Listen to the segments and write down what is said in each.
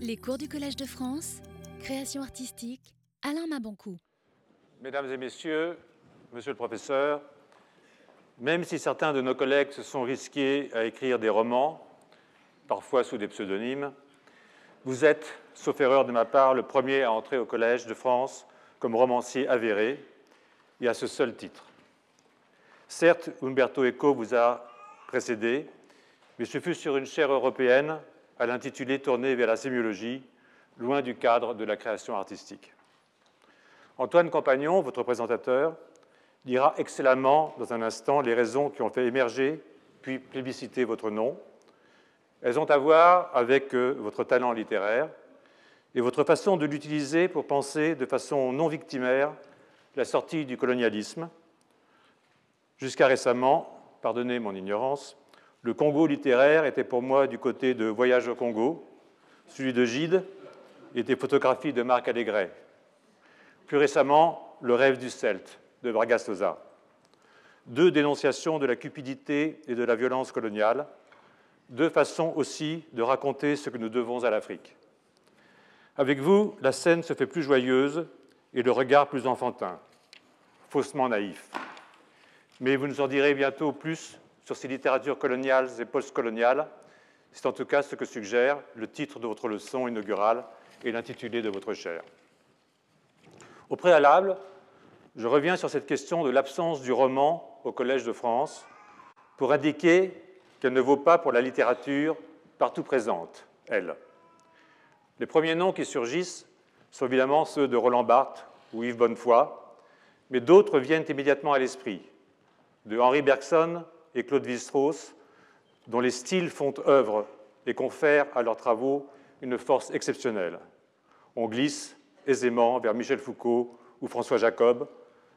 Les cours du Collège de France, création artistique, Alain Mabancou. Mesdames et messieurs, monsieur le professeur, même si certains de nos collègues se sont risqués à écrire des romans, parfois sous des pseudonymes, vous êtes, sauf erreur de ma part, le premier à entrer au Collège de France comme romancier avéré et à ce seul titre. Certes, Umberto Eco vous a précédé, mais ce fut sur une chaire européenne à l'intitulé tourné vers la sémiologie, loin du cadre de la création artistique. Antoine Compagnon, votre présentateur, dira excellemment dans un instant les raisons qui ont fait émerger puis plébisciter votre nom. Elles ont à voir avec euh, votre talent littéraire et votre façon de l'utiliser pour penser de façon non victimaire la sortie du colonialisme. Jusqu'à récemment, pardonnez mon ignorance, le Congo littéraire était pour moi du côté de Voyage au Congo, celui de Gide était photographie de Marc Allégret. Plus récemment, Le rêve du Celte de Vargas. Deux dénonciations de la cupidité et de la violence coloniale, deux façons aussi de raconter ce que nous devons à l'Afrique. Avec vous, la scène se fait plus joyeuse et le regard plus enfantin, faussement naïf. Mais vous nous en direz bientôt plus sur ces littératures coloniales et postcoloniales. C'est en tout cas ce que suggère le titre de votre leçon inaugurale et l'intitulé de votre chaire. Au préalable, je reviens sur cette question de l'absence du roman au Collège de France pour indiquer qu'elle ne vaut pas pour la littérature partout présente, elle. Les premiers noms qui surgissent sont évidemment ceux de Roland Barthes ou Yves Bonnefoy, mais d'autres viennent immédiatement à l'esprit, de Henri Bergson et Claude Vistros, dont les styles font œuvre et confèrent à leurs travaux une force exceptionnelle. On glisse aisément vers Michel Foucault ou François Jacob,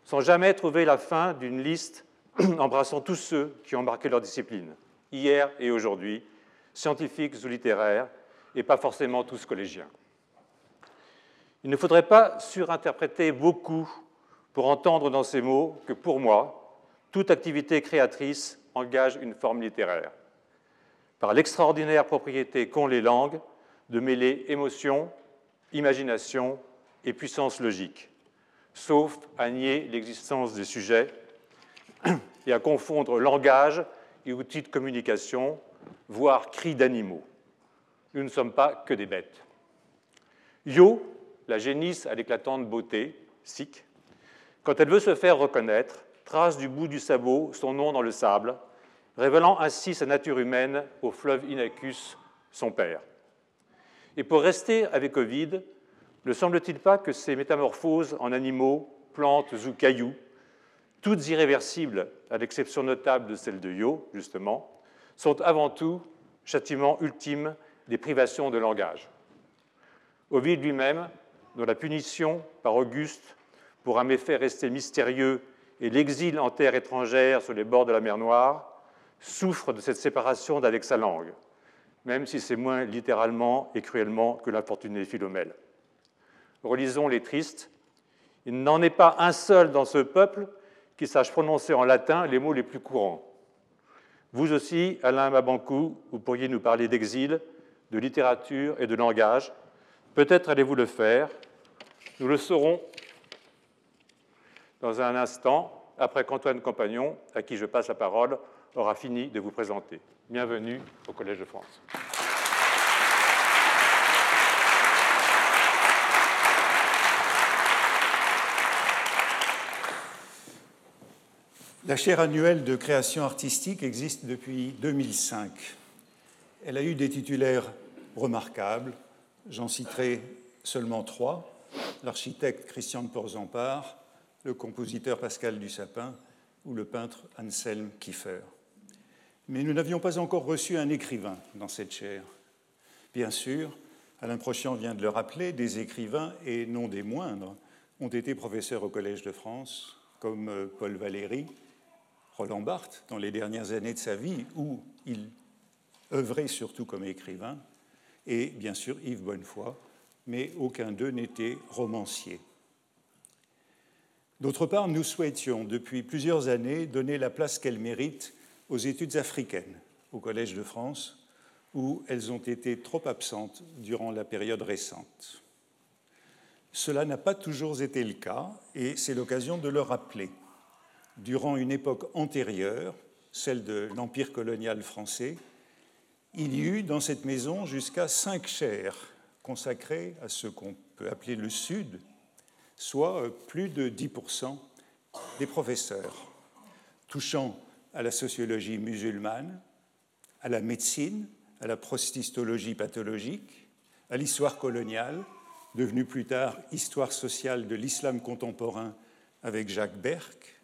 sans jamais trouver la fin d'une liste embrassant tous ceux qui ont marqué leur discipline, hier et aujourd'hui, scientifiques ou littéraires, et pas forcément tous collégiens. Il ne faudrait pas surinterpréter beaucoup pour entendre dans ces mots que pour moi, toute activité créatrice engage une forme littéraire, par l'extraordinaire propriété qu'ont les langues de mêler émotion, imagination et puissance logique, sauf à nier l'existence des sujets et à confondre langage et outils de communication, voire cris d'animaux nous ne sommes pas que des bêtes. Yo, la génisse à l'éclatante beauté, sic, quand elle veut se faire reconnaître, trace du bout du sabot son nom dans le sable, révélant ainsi sa nature humaine au fleuve Inachus, son père. Et pour rester avec Ovid, ne semble-t-il pas que ces métamorphoses en animaux, plantes ou cailloux, toutes irréversibles, à l'exception notable de celle de Yo, justement, sont avant tout châtiment ultime des privations de langage. Ovide lui-même, dont la punition par Auguste pour un méfait resté mystérieux et l'exil en terre étrangère sur les bords de la mer Noire, souffre de cette séparation d'avec sa langue, même si c'est moins littéralement et cruellement que l'infortuné Philomèle. Relisons les tristes. Il n'en est pas un seul dans ce peuple qui sache prononcer en latin les mots les plus courants. Vous aussi, Alain Mabancou, vous pourriez nous parler d'exil, de littérature et de langage. Peut-être allez-vous le faire. Nous le saurons dans un instant, après qu'Antoine Compagnon, à qui je passe la parole, aura fini de vous présenter. Bienvenue au Collège de France. La chaire annuelle de création artistique existe depuis 2005. Elle a eu des titulaires remarquables. J'en citerai seulement trois. L'architecte Christian de Porzampar, le compositeur Pascal Dussapin ou le peintre Anselm Kiefer. Mais nous n'avions pas encore reçu un écrivain dans cette chaire. Bien sûr, Alain Prochian vient de le rappeler, des écrivains, et non des moindres, ont été professeurs au Collège de France, comme euh, Paul Valéry, Roland Barthes, dans les dernières années de sa vie, où il œuvrait surtout comme écrivain, et bien sûr Yves Bonnefoy, mais aucun d'eux n'était romancier. D'autre part, nous souhaitions depuis plusieurs années donner la place qu'elle mérite aux études africaines au Collège de France, où elles ont été trop absentes durant la période récente. Cela n'a pas toujours été le cas et c'est l'occasion de le rappeler. Durant une époque antérieure, celle de l'Empire colonial français, il y eut dans cette maison jusqu'à cinq chaires consacrées à ce qu'on peut appeler le Sud, soit plus de 10% des professeurs, touchant à la sociologie musulmane, à la médecine, à la prostistologie pathologique, à l'histoire coloniale, devenue plus tard histoire sociale de l'islam contemporain avec Jacques Berck,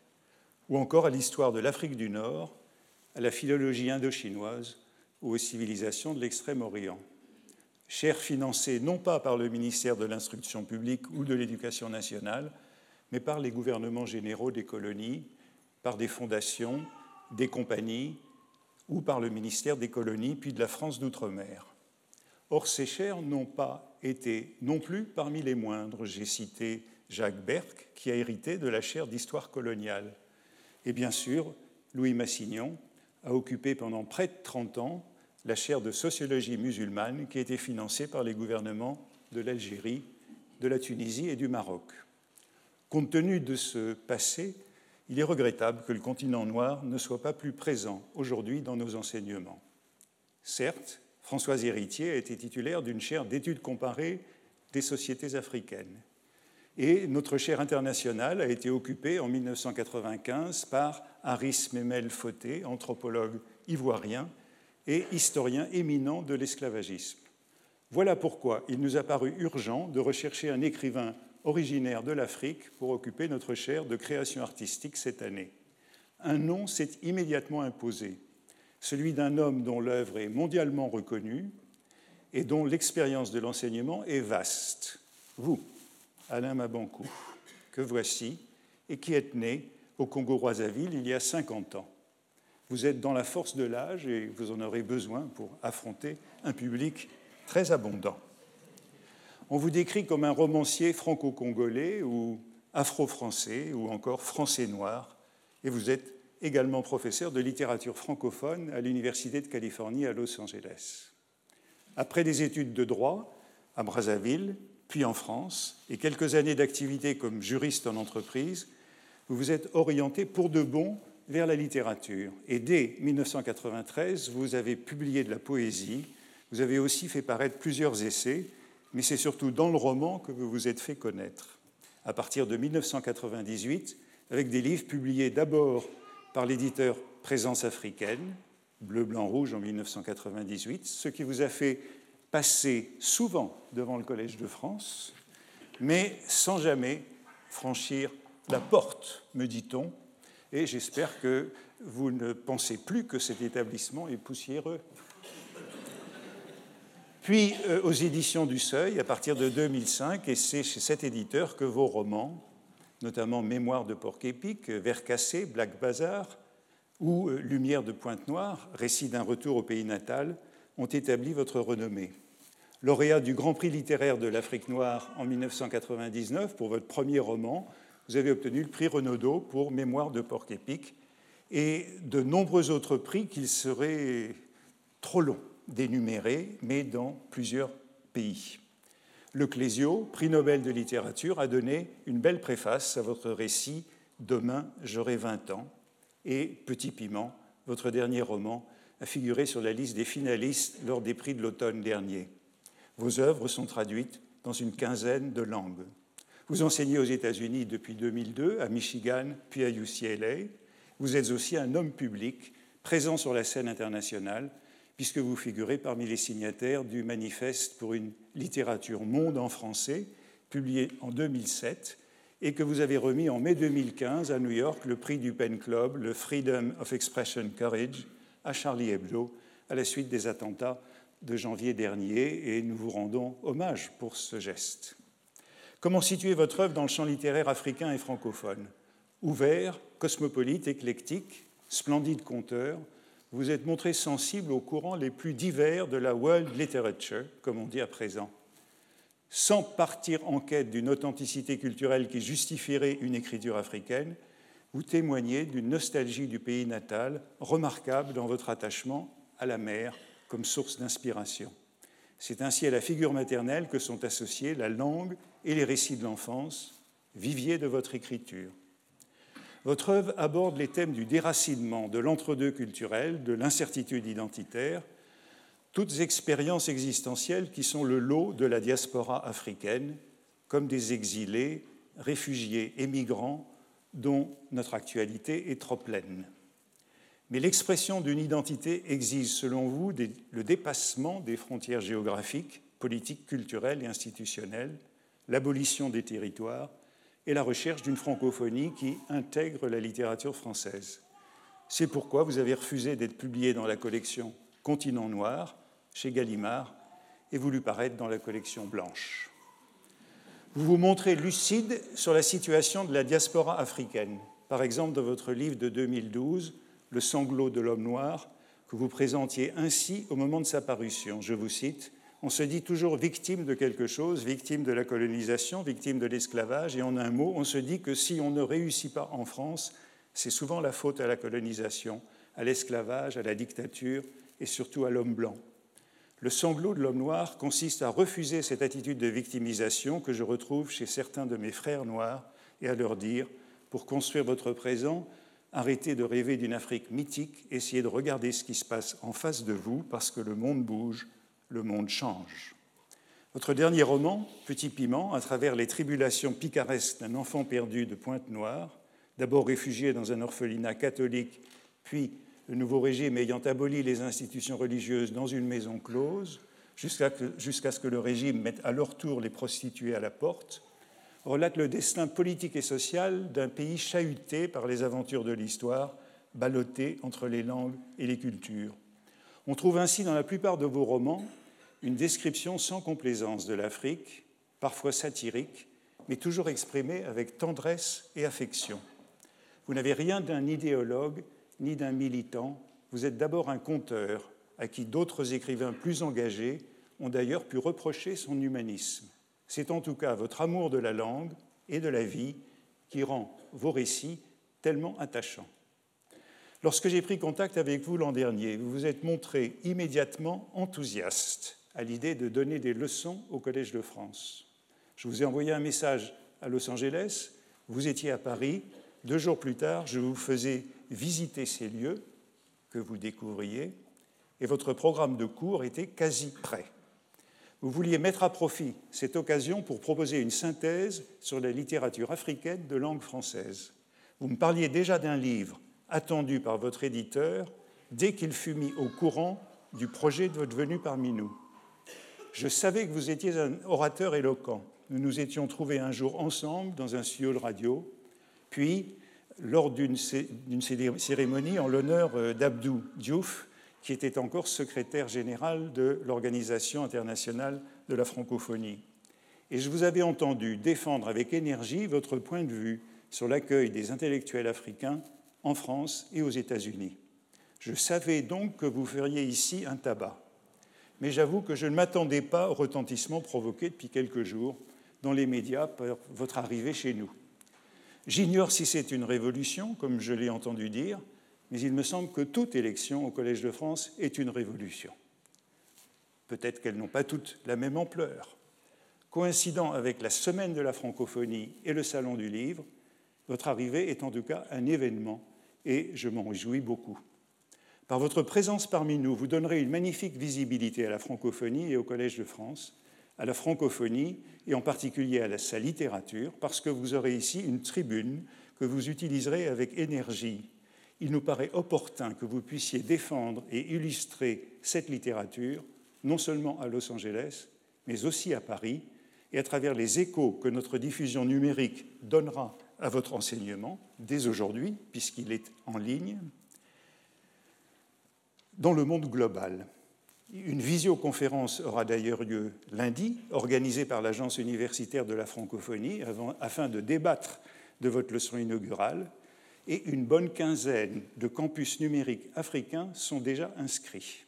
ou encore à l'histoire de l'Afrique du Nord, à la philologie indo-chinoise ou aux civilisations de l'Extrême-Orient. Chère financée non pas par le ministère de l'Instruction publique ou de l'Éducation nationale, mais par les gouvernements généraux des colonies, par des fondations, des compagnies ou par le ministère des colonies, puis de la France d'outre-mer. Or, ces chairs n'ont pas été non plus parmi les moindres. J'ai cité Jacques Berck, qui a hérité de la chaire d'histoire coloniale. Et bien sûr, Louis Massignon a occupé pendant près de 30 ans la chaire de sociologie musulmane qui a été financée par les gouvernements de l'Algérie, de la Tunisie et du Maroc. Compte tenu de ce passé, il est regrettable que le continent noir ne soit pas plus présent aujourd'hui dans nos enseignements. Certes, Françoise Héritier a été titulaire d'une chaire d'études comparées des sociétés africaines. Et notre chaire internationale a été occupée en 1995 par Aris Memel Fauté, anthropologue ivoirien et historien éminent de l'esclavagisme. Voilà pourquoi il nous a paru urgent de rechercher un écrivain originaire de l'Afrique pour occuper notre chaire de création artistique cette année. Un nom s'est immédiatement imposé, celui d'un homme dont l'œuvre est mondialement reconnue et dont l'expérience de l'enseignement est vaste. Vous, Alain Mabankou, que voici, et qui êtes né au Congo-Brazzaville il y a 50 ans. Vous êtes dans la force de l'âge et vous en aurez besoin pour affronter un public très abondant. On vous décrit comme un romancier franco-congolais ou afro-français ou encore français-noir, et vous êtes également professeur de littérature francophone à l'Université de Californie à Los Angeles. Après des études de droit à Brazzaville, puis en France, et quelques années d'activité comme juriste en entreprise, vous vous êtes orienté pour de bon vers la littérature. Et dès 1993, vous avez publié de la poésie, vous avez aussi fait paraître plusieurs essais, mais c'est surtout dans le roman que vous vous êtes fait connaître. À partir de 1998, avec des livres publiés d'abord par l'éditeur Présence africaine, Bleu, Blanc, Rouge en 1998, ce qui vous a fait passer souvent devant le Collège de France, mais sans jamais franchir la porte, me dit-on, et j'espère que vous ne pensez plus que cet établissement est poussiéreux. Puis euh, aux éditions du Seuil, à partir de 2005, et c'est chez cet éditeur que vos romans, notamment Mémoire de Porc-Épic, Vercassé, Black Bazar ou euh, Lumière de Pointe-Noire, récit d'un retour au pays natal, ont établi votre renommée. Lauréat du Grand Prix littéraire de l'Afrique noire en 1999 pour votre premier roman, vous avez obtenu le prix Renaudot pour Mémoire de Porc-Épic et de nombreux autres prix qu'il serait trop long d'énumérer, mais dans plusieurs pays. Le Clésio, prix Nobel de littérature, a donné une belle préface à votre récit Demain, j'aurai 20 ans. Et Petit Piment, votre dernier roman, a figuré sur la liste des finalistes lors des prix de l'automne dernier. Vos œuvres sont traduites dans une quinzaine de langues. Vous enseignez aux États-Unis depuis 2002, à Michigan, puis à UCLA. Vous êtes aussi un homme public présent sur la scène internationale puisque vous figurez parmi les signataires du Manifeste pour une littérature monde en français, publié en 2007, et que vous avez remis en mai 2015 à New York le prix du Pen Club, le Freedom of Expression Courage, à Charlie Hebdo, à la suite des attentats de janvier dernier, et nous vous rendons hommage pour ce geste. Comment situer votre œuvre dans le champ littéraire africain et francophone? Ouvert, cosmopolite, éclectique, splendide conteur, vous êtes montré sensible aux courants les plus divers de la world literature, comme on dit à présent. Sans partir en quête d'une authenticité culturelle qui justifierait une écriture africaine, vous témoignez d'une nostalgie du pays natal remarquable dans votre attachement à la mer, comme source d'inspiration. C'est ainsi à la figure maternelle que sont associés la langue et les récits de l'enfance, vivier de votre écriture. Votre œuvre aborde les thèmes du déracinement, de l'entre-deux culturel, de l'incertitude identitaire, toutes expériences existentielles qui sont le lot de la diaspora africaine, comme des exilés, réfugiés et migrants dont notre actualité est trop pleine. Mais l'expression d'une identité exige, selon vous, le dépassement des frontières géographiques, politiques, culturelles et institutionnelles, l'abolition des territoires et la recherche d'une francophonie qui intègre la littérature française. C'est pourquoi vous avez refusé d'être publié dans la collection Continent Noir chez Gallimard et voulu paraître dans la collection Blanche. Vous vous montrez lucide sur la situation de la diaspora africaine. Par exemple, dans votre livre de 2012, Le sanglot de l'homme noir, que vous présentiez ainsi au moment de sa parution. Je vous cite On se dit toujours victime de quelque chose, victime de la colonisation, victime de l'esclavage, et en un mot, on se dit que si on ne réussit pas en France, c'est souvent la faute à la colonisation, à l'esclavage, à la dictature et surtout à l'homme blanc. Le sanglot de l'homme noir consiste à refuser cette attitude de victimisation que je retrouve chez certains de mes frères noirs et à leur dire, pour construire votre présent, arrêtez de rêver d'une Afrique mythique, essayez de regarder ce qui se passe en face de vous parce que le monde bouge, le monde change. Votre dernier roman, Petit Piment, à travers les tribulations picaresques d'un enfant perdu de Pointe-Noire, d'abord réfugié dans un orphelinat catholique, puis le nouveau régime ayant aboli les institutions religieuses dans une maison close, jusqu'à ce que le régime mette à leur tour les prostituées à la porte, relate le destin politique et social d'un pays chahuté par les aventures de l'histoire, ballotté entre les langues et les cultures. On trouve ainsi dans la plupart de vos romans une description sans complaisance de l'Afrique, parfois satirique, mais toujours exprimée avec tendresse et affection. Vous n'avez rien d'un idéologue ni d'un militant, vous êtes d'abord un conteur à qui d'autres écrivains plus engagés ont d'ailleurs pu reprocher son humanisme. C'est en tout cas votre amour de la langue et de la vie qui rend vos récits tellement attachants. Lorsque j'ai pris contact avec vous l'an dernier, vous vous êtes montré immédiatement enthousiaste à l'idée de donner des leçons au Collège de France. Je vous ai envoyé un message à Los Angeles, vous étiez à Paris, deux jours plus tard, je vous faisais visiter ces lieux que vous découvriez et votre programme de cours était quasi prêt. Vous vouliez mettre à profit cette occasion pour proposer une synthèse sur la littérature africaine de langue française. Vous me parliez déjà d'un livre attendu par votre éditeur dès qu'il fut mis au courant du projet de votre venue parmi nous. Je savais que vous étiez un orateur éloquent. Nous nous étions trouvés un jour ensemble dans un studio de radio puis lors d'une cérémonie en l'honneur euh, d'Abdou Diouf, qui était encore secrétaire général de l'Organisation internationale de la francophonie. Et je vous avais entendu défendre avec énergie votre point de vue sur l'accueil des intellectuels africains en France et aux États-Unis. Je savais donc que vous feriez ici un tabac. Mais j'avoue que je ne m'attendais pas au retentissement provoqué depuis quelques jours dans les médias par votre arrivée chez nous. J'ignore si c'est une révolution, comme je l'ai entendu dire, mais il me semble que toute élection au Collège de France est une révolution. Peut-être qu'elles n'ont pas toutes la même ampleur. Coïncidant avec la semaine de la francophonie et le salon du livre, votre arrivée est en tout cas un événement et je m'en réjouis beaucoup. Par votre présence parmi nous, vous donnerez une magnifique visibilité à la francophonie et au Collège de France, à la francophonie et en particulier à sa littérature, parce que vous aurez ici une tribune que vous utiliserez avec énergie. Il nous paraît opportun que vous puissiez défendre et illustrer cette littérature, non seulement à Los Angeles, mais aussi à Paris, et à travers les échos que notre diffusion numérique donnera à votre enseignement, dès aujourd'hui, puisqu'il est en ligne, dans le monde global. Une visioconférence aura d'ailleurs lieu lundi, organisée par l'Agence universitaire de la francophonie, afin de débattre de votre leçon inaugurale, et une bonne quinzaine de campus numériques africains sont déjà inscrits.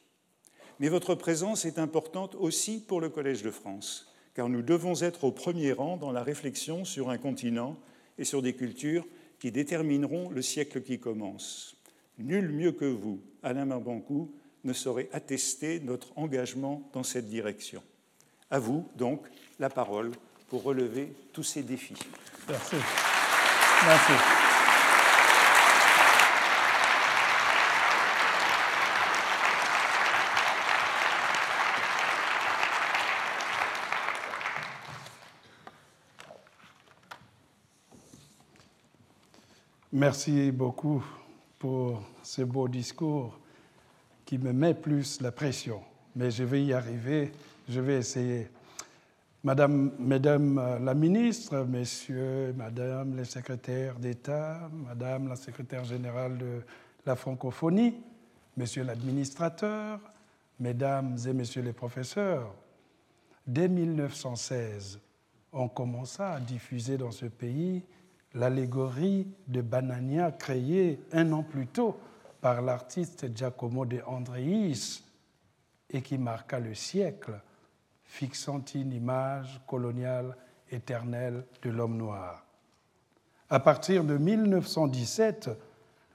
Mais votre présence est importante aussi pour le Collège de France, car nous devons être au premier rang dans la réflexion sur un continent et sur des cultures qui détermineront le siècle qui commence. Nul mieux que vous, Alain Marbancourt, ne saurait attester notre engagement dans cette direction. À vous, donc, la parole pour relever tous ces défis. Merci. Merci. Merci beaucoup pour ce beau discours qui me met plus la pression. Mais je vais y arriver, je vais essayer. Madame, Madame euh, la ministre, Messieurs, Madame les secrétaires d'État, Madame la secrétaire générale de la francophonie, Monsieur l'administrateur, Mesdames et Messieurs les professeurs, dès 1916, on commença à diffuser dans ce pays l'allégorie de Banania créée un an plus tôt par l'artiste Giacomo de Andreis et qui marqua le siècle, fixant une image coloniale éternelle de l'homme noir. À partir de 1917,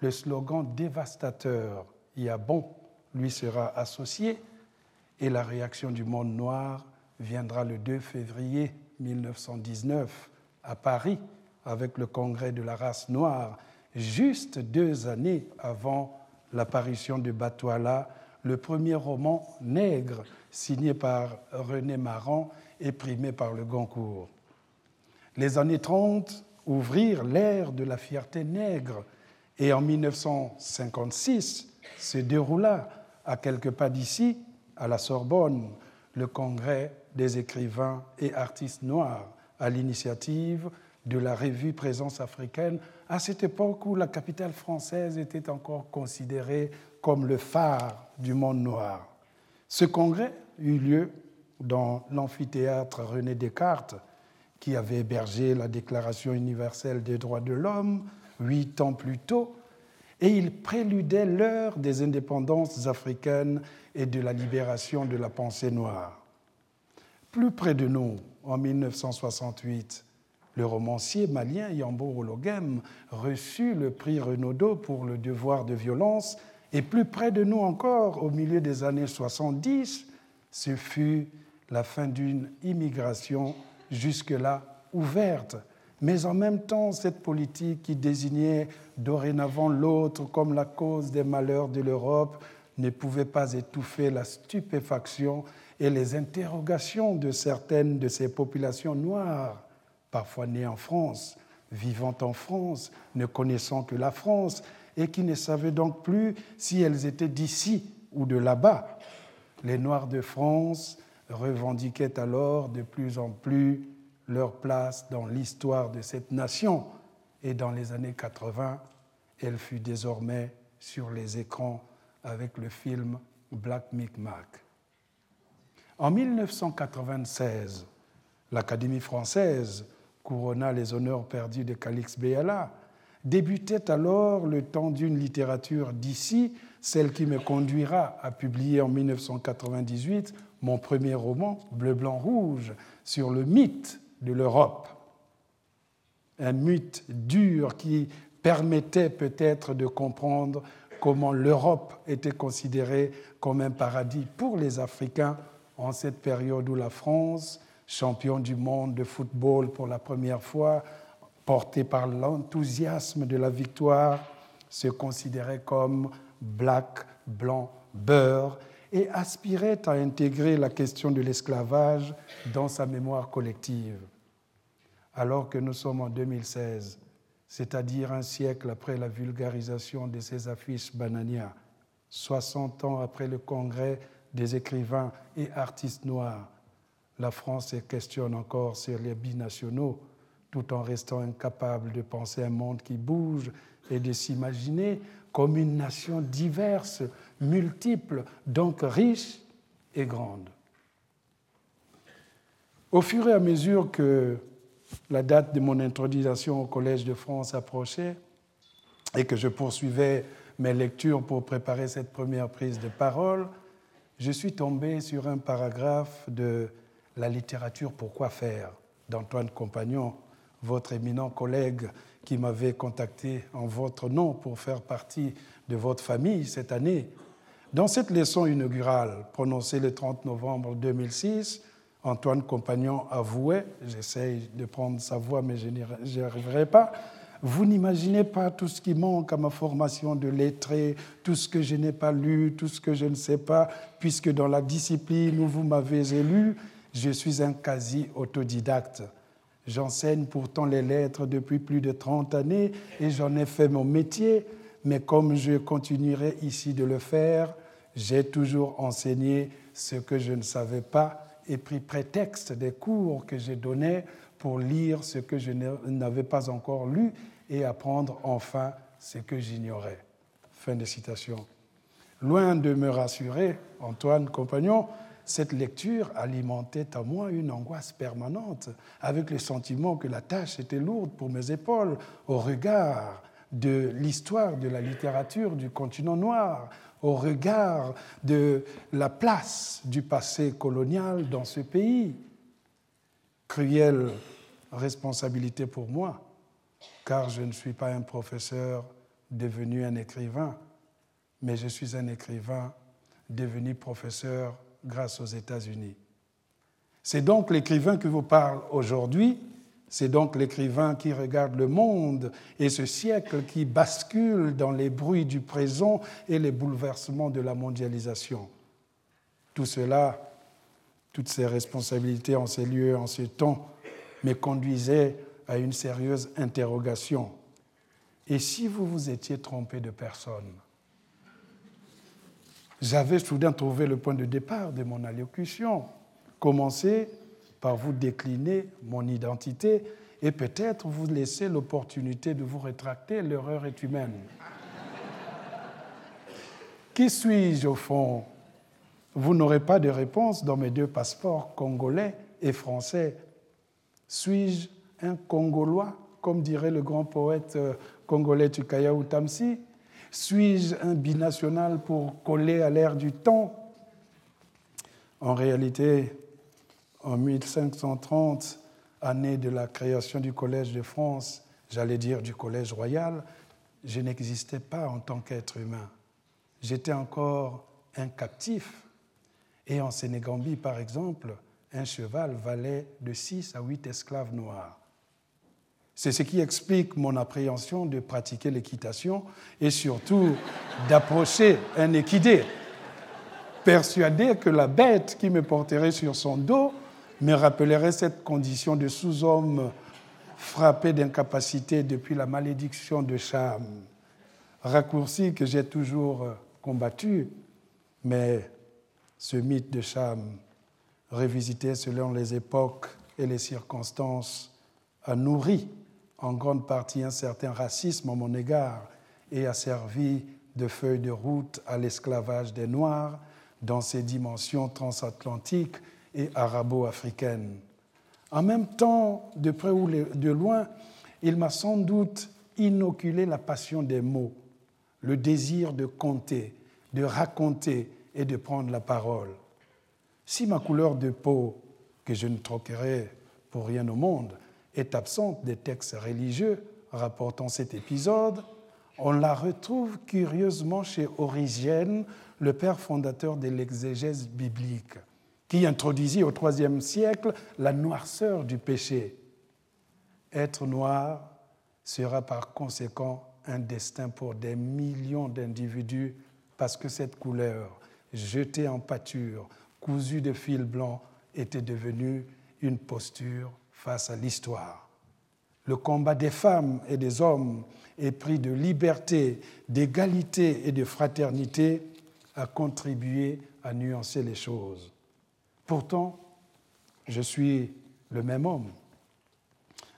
le slogan dévastateur Il y a bon lui sera associé et la réaction du monde noir viendra le 2 février 1919 à Paris avec le congrès de la race noire, juste deux années avant l'apparition de Batoila, le premier roman nègre signé par René Maran et primé par le Goncourt. Les années 30 ouvrirent l'ère de la fierté nègre et en 1956 se déroula à quelques pas d'ici, à la Sorbonne, le congrès des écrivains et artistes noirs à l'initiative de la revue Présence africaine, à cette époque où la capitale française était encore considérée comme le phare du monde noir. Ce congrès eut lieu dans l'amphithéâtre René Descartes, qui avait hébergé la Déclaration universelle des droits de l'homme huit ans plus tôt, et il préludait l'heure des indépendances africaines et de la libération de la pensée noire. Plus près de nous, en 1968, le romancier malien Yambo Rologem reçut le prix Renaudot pour le devoir de violence, et plus près de nous encore, au milieu des années 70, ce fut la fin d'une immigration jusque-là ouverte. Mais en même temps, cette politique qui désignait dorénavant l'autre comme la cause des malheurs de l'Europe ne pouvait pas étouffer la stupéfaction et les interrogations de certaines de ces populations noires parfois nées en France, vivant en France, ne connaissant que la France, et qui ne savaient donc plus si elles étaient d'ici ou de là-bas. Les Noirs de France revendiquaient alors de plus en plus leur place dans l'histoire de cette nation, et dans les années 80, elle fut désormais sur les écrans avec le film Black Micmac. En 1996, l'Académie française couronna les honneurs perdus de Calix Béala. Débutait alors le temps d'une littérature d'ici, celle qui me conduira à publier en 1998 mon premier roman, Bleu, Blanc, Rouge, sur le mythe de l'Europe. Un mythe dur qui permettait peut-être de comprendre comment l'Europe était considérée comme un paradis pour les Africains en cette période où la France champion du monde de football pour la première fois, porté par l'enthousiasme de la victoire, se considérait comme black, blanc, beurre et aspirait à intégrer la question de l'esclavage dans sa mémoire collective. Alors que nous sommes en 2016, c'est-à-dire un siècle après la vulgarisation de ces affiches banania, 60 ans après le congrès des écrivains et artistes noirs, la France se questionne encore sur les binationaux, tout en restant incapable de penser un monde qui bouge et de s'imaginer comme une nation diverse, multiple, donc riche et grande. Au fur et à mesure que la date de mon introduction au Collège de France approchait et que je poursuivais mes lectures pour préparer cette première prise de parole, je suis tombé sur un paragraphe de la littérature, pourquoi faire? d'Antoine Compagnon, votre éminent collègue qui m'avait contacté en votre nom pour faire partie de votre famille cette année. Dans cette leçon inaugurale prononcée le 30 novembre 2006, Antoine Compagnon avouait, j'essaye de prendre sa voix mais je n'y arriverai pas, vous n'imaginez pas tout ce qui manque à ma formation de lettré, tout ce que je n'ai pas lu, tout ce que je ne sais pas, puisque dans la discipline où vous m'avez élu, je suis un quasi autodidacte. J'enseigne pourtant les lettres depuis plus de 30 années et j'en ai fait mon métier, mais comme je continuerai ici de le faire, j'ai toujours enseigné ce que je ne savais pas et pris prétexte des cours que j'ai donnés pour lire ce que je n'avais pas encore lu et apprendre enfin ce que j'ignorais. Fin de citation. Loin de me rassurer, Antoine Compagnon, cette lecture alimentait à moi une angoisse permanente, avec le sentiment que la tâche était lourde pour mes épaules, au regard de l'histoire de la littérature du continent noir, au regard de la place du passé colonial dans ce pays. Cruelle responsabilité pour moi, car je ne suis pas un professeur devenu un écrivain, mais je suis un écrivain devenu professeur grâce aux États-Unis. C'est donc l'écrivain qui vous parle aujourd'hui, c'est donc l'écrivain qui regarde le monde et ce siècle qui bascule dans les bruits du présent et les bouleversements de la mondialisation. Tout cela, toutes ces responsabilités en ces lieux, en ces temps, me conduisaient à une sérieuse interrogation. Et si vous vous étiez trompé de personne? J'avais soudain trouvé le point de départ de mon allocution. Commencer par vous décliner mon identité et peut-être vous laisser l'opportunité de vous rétracter. L'erreur est humaine. Qui suis-je au fond? Vous n'aurez pas de réponse dans mes deux passeports congolais et français. Suis-je un Congolois, comme dirait le grand poète euh, congolais Tukaya Utamsi Suis-je un binational pour coller à l'ère du temps? En réalité, en 1530, année de la création du Collège de France, j'allais dire du Collège royal, je n'existais pas en tant qu'être humain. J'étais encore un captif. Et en Sénégambie, par exemple, un cheval valait de 6 à 8 esclaves noirs. C'est ce qui explique mon appréhension de pratiquer l'équitation et surtout d'approcher un équidé, persuadé que la bête qui me porterait sur son dos me rappellerait cette condition de sous-homme frappé d'incapacité depuis la malédiction de Cham, raccourci que j'ai toujours combattu, mais ce mythe de Cham, revisité selon les époques et les circonstances, a nourri en grande partie un certain racisme à mon égard et a servi de feuille de route à l'esclavage des Noirs dans ses dimensions transatlantiques et arabo-africaine. En même temps, de près ou de loin, il m'a sans doute inoculé la passion des mots, le désir de compter, de raconter et de prendre la parole. Si ma couleur de peau, que je ne troquerai pour rien au monde, est absente des textes religieux rapportant cet épisode, on la retrouve curieusement chez Origène, le père fondateur de l'exégèse biblique qui introduisit au IIIe siècle la noirceur du péché. Être noir sera par conséquent un destin pour des millions d'individus parce que cette couleur, jetée en pâture, cousue de fil blanc, était devenue une posture face à l'histoire. Le combat des femmes et des hommes épris de liberté, d'égalité et de fraternité a contribué à nuancer les choses. Pourtant, je suis le même homme.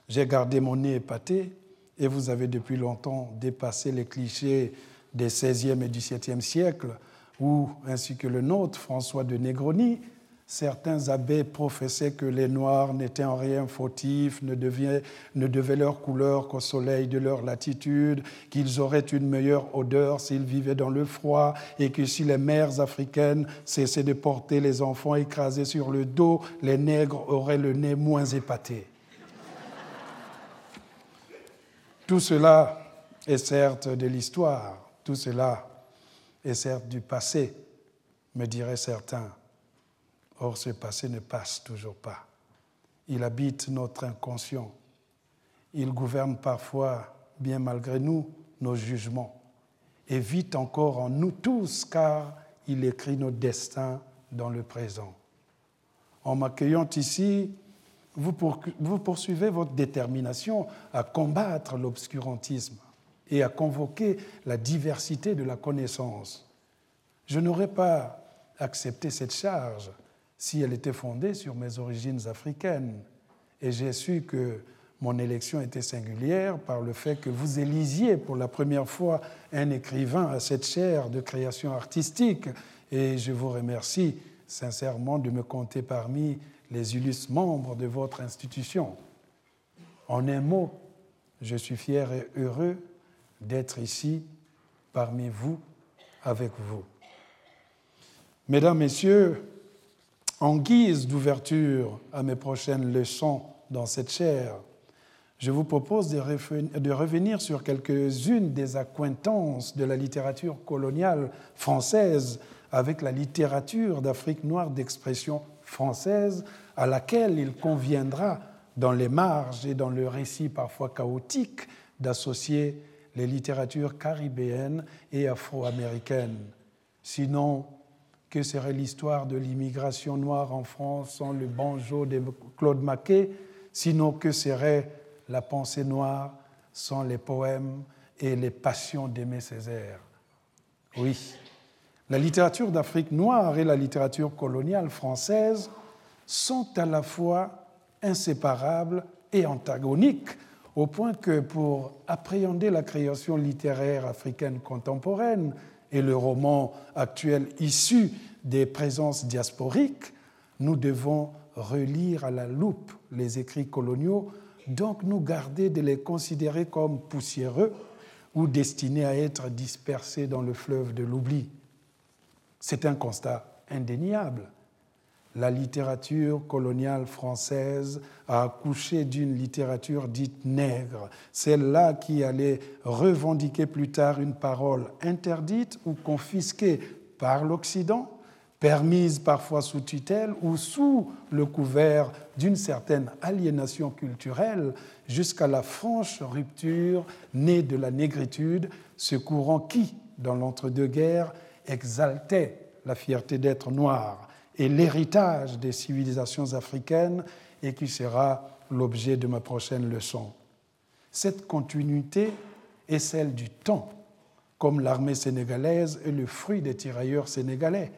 J'ai gardé mon nez épaté et vous avez depuis longtemps dépassé les clichés des XVIe et XVIIe siècles où, ainsi que le nôtre, François de Negroni, Certains abbés professaient que les Noirs n'étaient en rien fautifs, ne, devaient leur couleur qu'au soleil de leur latitude, qu'ils auraient une meilleure odeur s'ils vivaient dans le froid, et que si les mères africaines cessaient de porter les enfants écrasés sur le dos, les nègres auraient le nez moins épaté. Tout cela est certes de l'histoire, tout cela est certes du passé, me diraient certains. Or, ce passé ne passe toujours pas. Il habite notre inconscient. Il gouverne parfois, bien malgré nous, nos jugements. Et vit encore en nous tous, car il écrit nos destins dans le présent. En m'accueillant ici, vous poursuivez votre détermination à combattre l'obscurantisme et à convoquer la diversité de la connaissance. Je n'aurais pas accepté cette charge si elle était fondée sur mes origines africaines. Et j'ai su que mon élection était singulière par le fait que vous élisiez pour la première fois un écrivain à cette chaire de création artistique. Et je vous remercie sincèrement de me compter parmi les illustres membres de votre institution. En un mot, je suis fier et heureux d'être ici parmi vous, avec vous. Mesdames, Messieurs, en guise d'ouverture à mes prochaines leçons dans cette chaire, je vous propose de revenir sur quelques-unes des accointances de la littérature coloniale française avec la littérature d'Afrique noire d'expression française à laquelle il conviendra, dans les marges et dans le récit parfois chaotique, d'associer les littératures caribéennes et afro-américaines. Sinon, que serait l'histoire de l'immigration noire en France sans le banjo de Claude Maquet Sinon, que serait la pensée noire sans les poèmes et les passions d'Aimé Césaire. Oui, la littérature d'Afrique noire et la littérature coloniale française sont à la fois inséparables et antagoniques au point que pour appréhender la création littéraire africaine contemporaine et le roman actuel issu des présences diasporiques, nous devons relire à la loupe les écrits coloniaux, donc nous garder de les considérer comme poussiéreux ou destinés à être dispersés dans le fleuve de l'oubli. C'est un constat indéniable. La littérature coloniale française a accouché d'une littérature dite nègre, celle-là qui allait revendiquer plus tard une parole interdite ou confisquée par l'Occident, permise parfois sous tutelle ou sous le couvert d'une certaine aliénation culturelle, jusqu'à la franche rupture née de la négritude, ce courant qui, dans l'entre-deux-guerres, exaltait la fierté d'être noir et l'héritage des civilisations africaines et qui sera l'objet de ma prochaine leçon. Cette continuité est celle du temps, comme l'armée sénégalaise est le fruit des tirailleurs sénégalais,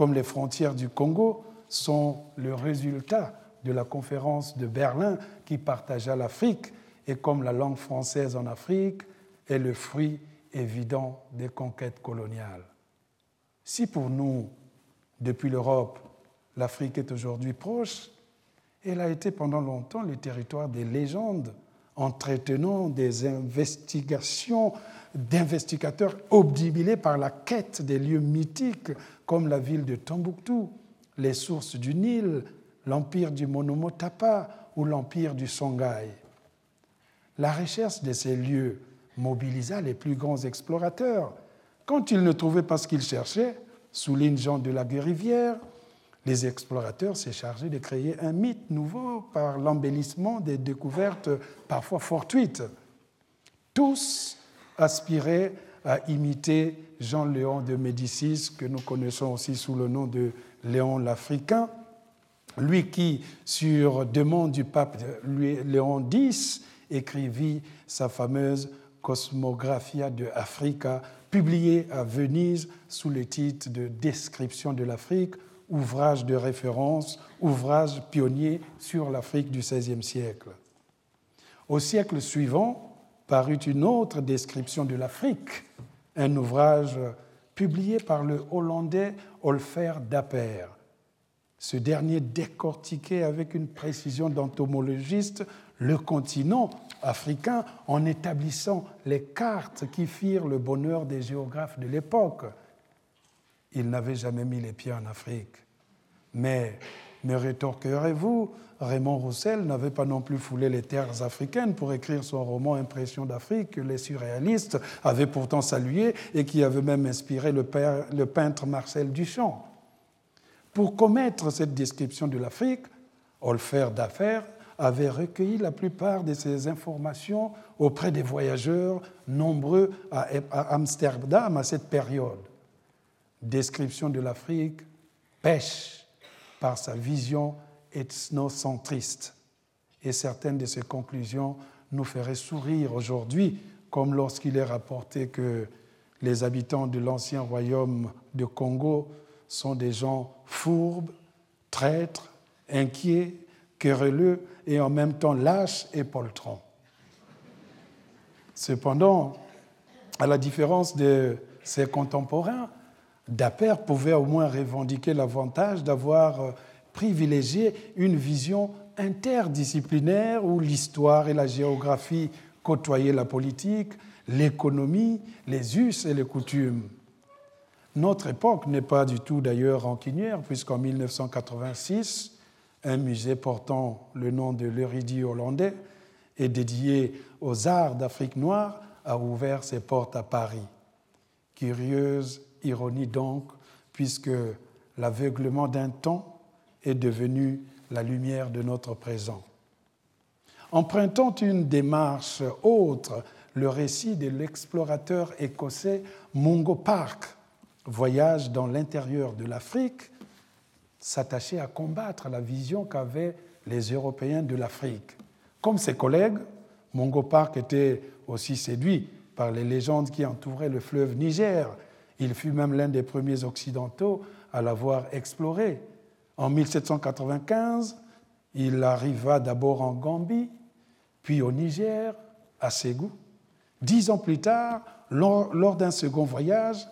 comme les frontières du Congo sont le résultat de la conférence de Berlin qui partagea l'Afrique, et comme la langue française en Afrique est le fruit évident des conquêtes coloniales. Si pour nous, depuis l'Europe, l'Afrique est aujourd'hui proche, elle a été pendant longtemps le territoire des légendes, entretenant des investigations d'investigateurs obnubilés par la quête des lieux mythiques comme la ville de Tombouctou, les sources du Nil, l'empire du Monomotapa ou l'empire du Songhai. La recherche de ces lieux mobilisa les plus grands explorateurs. Quand ils ne trouvaient pas ce qu'ils cherchaient, souligne Jean de la Guérivière, les explorateurs s'est chargé de créer un mythe nouveau par l'embellissement des découvertes parfois fortuites. Tous aspiraient à imiter Jean-Léon de Médicis, que nous connaissons aussi sous le nom de Léon l'Africain, lui qui, sur demande du pape Léon X, écrivit sa fameuse Cosmographia de Africa, publié à Venise sous le titre de Description de l'Afrique, ouvrage de référence, ouvrage pionnier sur l'Afrique du XVIe siècle. Au siècle suivant parut une autre description de l'Afrique, un ouvrage publié par le Hollandais Olfer Dapper. Ce dernier décortiquait avec une précision d'entomologiste le continent africain en établissant les cartes qui firent le bonheur des géographes de l'époque. Il n'avait jamais mis les pieds en Afrique, mais Me rétorquerez-vous, Raymond Roussel n'avait pas non plus foulé les terres africaines pour écrire son roman Impression d'Afrique que les surréalistes avaient pourtant salué et qui avait même inspiré le, peintre Marcel Duchamp. Pour commettre cette description de l'Afrique, Olfer d'affaires avait recueilli la plupart de ces informations auprès des voyageurs nombreux à Amsterdam à cette période. Description de l'Afrique pêche par sa vision ethnocentriste. Et certaines de ses conclusions nous feraient sourire aujourd'hui, comme lorsqu'il est rapporté que les habitants de l'ancien royaume de Congo sont des gens fourbes, traîtres, inquiets, querelleux et en même temps lâches et poltrons. Cependant, à la différence de ses contemporains, Dapper pouvait au moins revendiquer l'avantage d'avoir privilégié une vision interdisciplinaire où l'histoire et la géographie côtoyaient la politique, l'économie, les us et les coutumes. Notre époque n'est pas du tout d'ailleurs rancunière, puisqu'en 1986, un musée portant le nom de l'érudit hollandais et dédié aux arts d'Afrique noire a ouvert ses portes à Paris. Curieuse ironie donc, puisque l'aveuglement d'un temps est devenu la lumière de notre présent. Empruntant une démarche autre, le récit de l'explorateur écossais Mungo Park, voyage dans l'intérieur de l'Afrique, s'attachait à combattre la vision qu'avaient les Européens de l'Afrique. Comme ses collègues, Mungo Park était aussi séduit par les légendes qui entouraient le fleuve Niger il fut même l'un des premiers occidentaux à l'avoir exploré. En 1795, il arriva d'abord en Gambie, puis au Niger, à Ségou. Dix ans plus tard, lors d'un second voyage,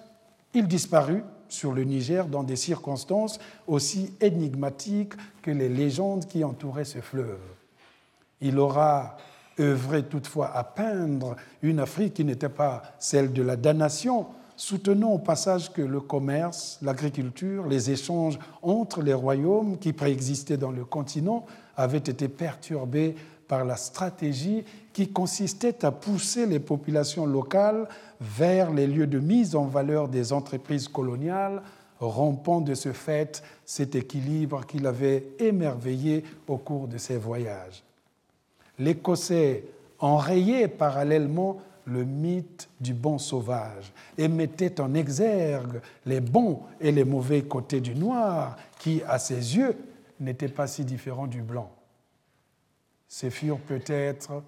il disparut sur le Niger dans des circonstances aussi énigmatiques que les légendes qui entouraient ce fleuve. Il aura œuvré toutefois à peindre une Afrique qui n'était pas celle de la damnation, soutenons au passage que le commerce, l'agriculture, les échanges entre les royaumes qui préexistaient dans le continent avaient été perturbés par la stratégie qui consistait à pousser les populations locales vers les lieux de mise en valeur des entreprises coloniales, rompant de ce fait cet équilibre qu'il avait émerveillé au cours de ses voyages. L'Écossais enrayait parallèlement le mythe du bon sauvage et mettait en exergue les bons et les mauvais côtés du noir qui, à ses yeux, n'étaient pas si différents du blanc. Ce furent peut-être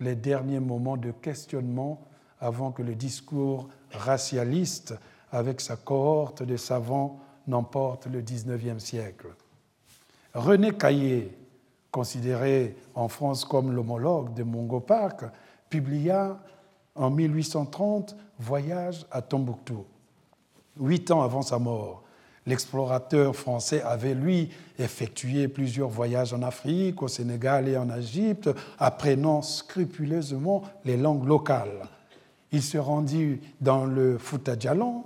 les derniers moments de questionnement avant que le discours racialiste, avec sa cohorte de savants, n'emporte le XIXe siècle. René Caillé, considéré en France comme l'homologue de Mongo Park, publia en 1830, voyage à Tombouctou. Huit ans avant sa mort, l'explorateur français avait, lui, effectué plusieurs voyages en Afrique, au Sénégal et en Égypte, apprenant scrupuleusement les langues locales. Il se rendit dans le Fouta Djallon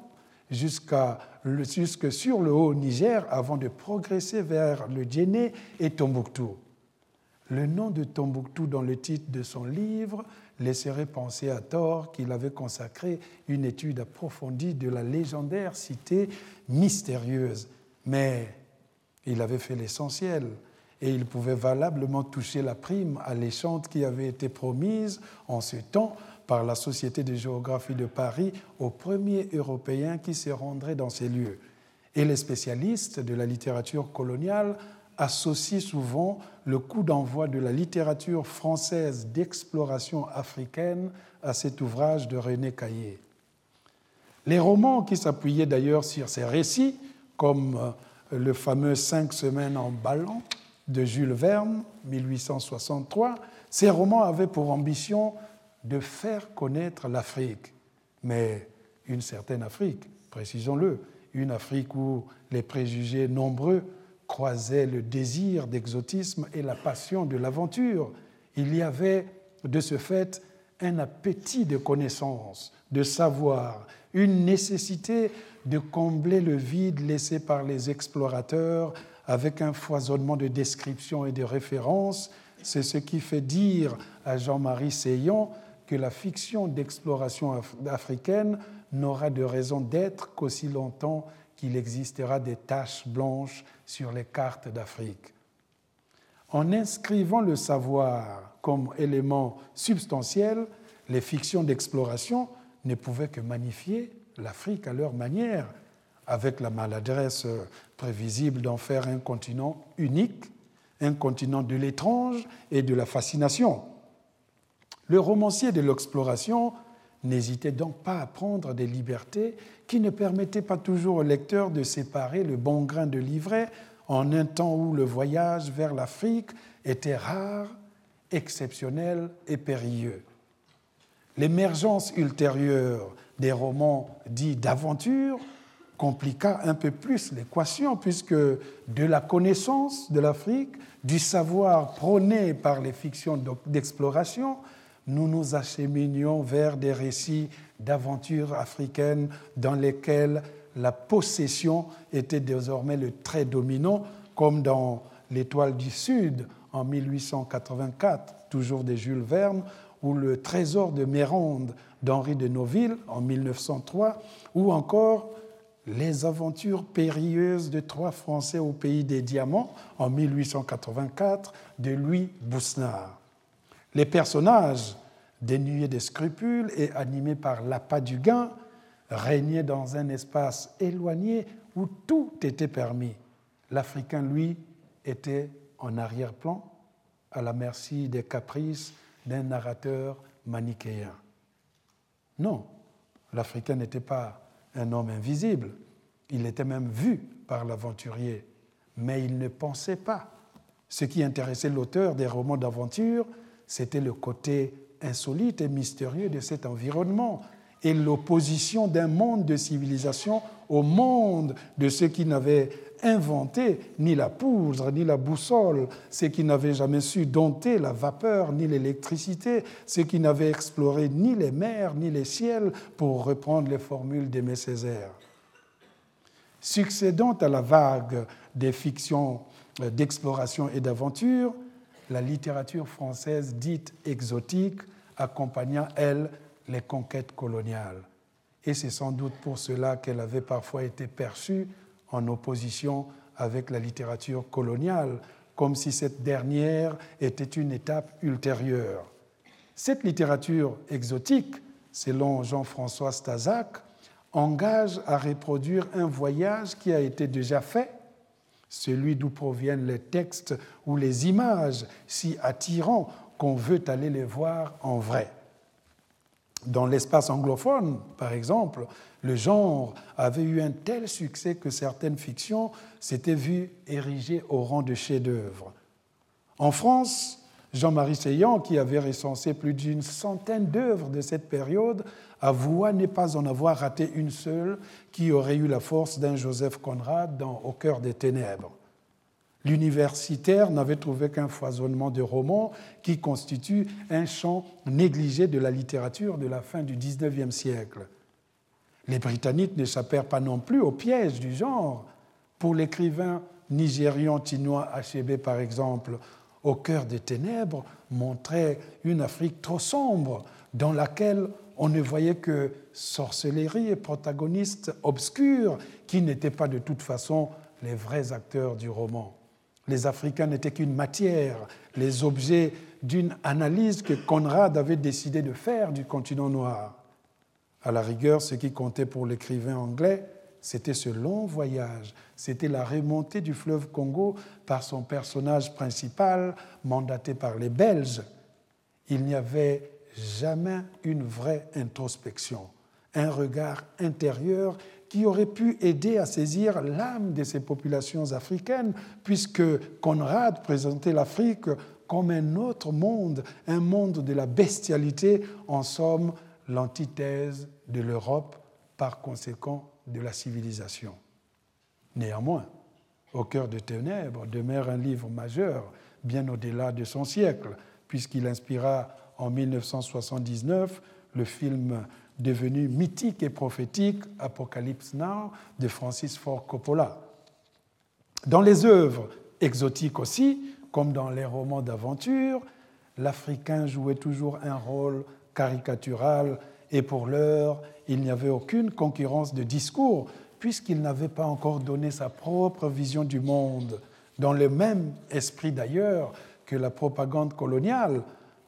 jusque sur le haut Niger avant de progresser vers le Djenné et Tombouctou. Le nom de Tombouctou dans le titre de son livre laisserait penser à tort qu'il avait consacré une étude approfondie de la légendaire cité mystérieuse. Mais il avait fait l'essentiel et il pouvait valablement toucher la prime alléchante qui avait été promise en ce temps par la Société de géographie de Paris aux premiers Européens qui se rendraient dans ces lieux. Et les spécialistes de la littérature coloniale associe souvent le coup d'envoi de la littérature française d'exploration africaine à cet ouvrage de René Caillé. Les romans qui s'appuyaient d'ailleurs sur ces récits, comme euh, le fameux Cinq semaines en ballon de Jules Verne, 1863, ces romans avaient pour ambition de faire connaître l'Afrique, mais une certaine Afrique, précisons-le, une Afrique où les préjugés nombreux croisait le désir d'exotisme et la passion de l'aventure. Il y avait de ce fait un appétit de connaissance, de savoir, une nécessité de combler le vide laissé par les explorateurs avec un foisonnement de descriptions et de références. C'est ce qui fait dire à Jean-Marie Seyon que la fiction d'exploration africaine n'aura de raison d'être qu'aussi longtemps qu'il existera des taches blanches sur les cartes d'Afrique. En inscrivant le savoir comme élément substantiel, les fictions d'exploration ne pouvaient que magnifier l'Afrique à leur manière, avec la maladresse prévisible d'en faire un continent unique, un continent de l'étrange et de la fascination. Le romancier de l'exploration n'hésitait donc pas à prendre des libertés qui ne permettaient pas toujours au lecteur de séparer le bon grain de livret en un temps où le voyage vers l'Afrique était rare, exceptionnel et périlleux. L'émergence ultérieure des romans dits d'aventure compliqua un peu plus l'équation, puisque de la connaissance de l'Afrique, du savoir prôné par les fictions d'exploration, nous nous acheminions vers des récits d'aventures africaines dans lesquels la possession était désormais le trait dominant, comme dans L'Étoile du Sud en 1884, toujours de Jules Verne, ou Le Trésor de Mérande d'Henri de Noville en 1903, ou encore Les aventures périlleuses de trois Français au pays des diamants en 1884 de Louis Bousnard. Les personnages, dénués de scrupules et animés par l'appât du gain, régnaient dans un espace éloigné où tout était permis. L'Africain, lui, était en arrière-plan, à la merci des caprices d'un narrateur manichéen. Non, l'Africain n'était pas un homme invisible, il était même vu par l'aventurier, mais il ne pensait pas. Ce qui intéressait l'auteur des romans d'aventure, c'était le côté insolite et mystérieux de cet environnement et l'opposition d'un monde de civilisation au monde de ceux qui n'avaient inventé ni la poudre, ni la boussole, ceux qui n'avaient jamais su dompter la vapeur, ni l'électricité, ceux qui n'avaient exploré ni les mers, ni les ciels, pour reprendre les formules d'Aimé Césaire. Succédant à la vague des fictions d'exploration et d'aventure, la littérature française dite exotique accompagna, elle, les conquêtes coloniales. Et c'est sans doute pour cela qu'elle avait parfois été perçue en opposition avec la littérature coloniale, comme si cette dernière était une étape ultérieure. Cette littérature exotique, selon Jean-François Stazac, engage à reproduire un voyage qui a été déjà fait, celui d'où proviennent les textes ou les images si attirants qu'on veut aller les voir en vrai. Dans l'espace anglophone, par exemple, le genre avait eu un tel succès que certaines fictions s'étaient vues érigées au rang de chef-d'œuvre. En France, Jean-Marie Seillant, qui avait recensé plus d'une centaine d'œuvres de cette période, avoua ne pas en avoir raté une seule qui aurait eu la force d'un Joseph Conrad dans Au cœur des ténèbres. L'universitaire n'avait trouvé qu'un foisonnement de romans qui constitue un champ négligé de la littérature de la fin du XIXe siècle. Les Britanniques n'échappèrent pas non plus au piège du genre. Pour l'écrivain nigérian Tinoa Achebe, par exemple, Au cœur des ténèbres montrait une Afrique trop sombre dans laquelle on ne voyait que sorcellerie et protagonistes obscurs qui n'étaient pas de toute façon les vrais acteurs du roman. Les Africains n'étaient qu'une matière, les objets d'une analyse que Conrad avait décidé de faire du continent noir. À la rigueur, ce qui comptait pour l'écrivain anglais, c'était ce long voyage, c'était la remontée du fleuve Congo par son personnage principal, mandaté par les Belges. Il n'y avait jamais une vraie introspection, un regard intérieur qui aurait pu aider à saisir l'âme de ces populations africaines, puisque Conrad présentait l'Afrique comme un autre monde, un monde de la bestialité, en somme l'antithèse de l'Europe, par conséquent de la civilisation. Néanmoins, Au cœur des ténèbres demeure un livre majeur, bien au-delà de son siècle, puisqu'il inspira en 1979 le film devenu mythique et prophétique Apocalypse Now de Francis Ford Coppola. Dans les œuvres exotiques aussi, comme dans les romans d'aventure, l'Africain jouait toujours un rôle caricatural et pour l'heure, il n'y avait aucune concurrence de discours puisqu'il n'avait pas encore donné sa propre vision du monde, dans le même esprit d'ailleurs que la propagande coloniale,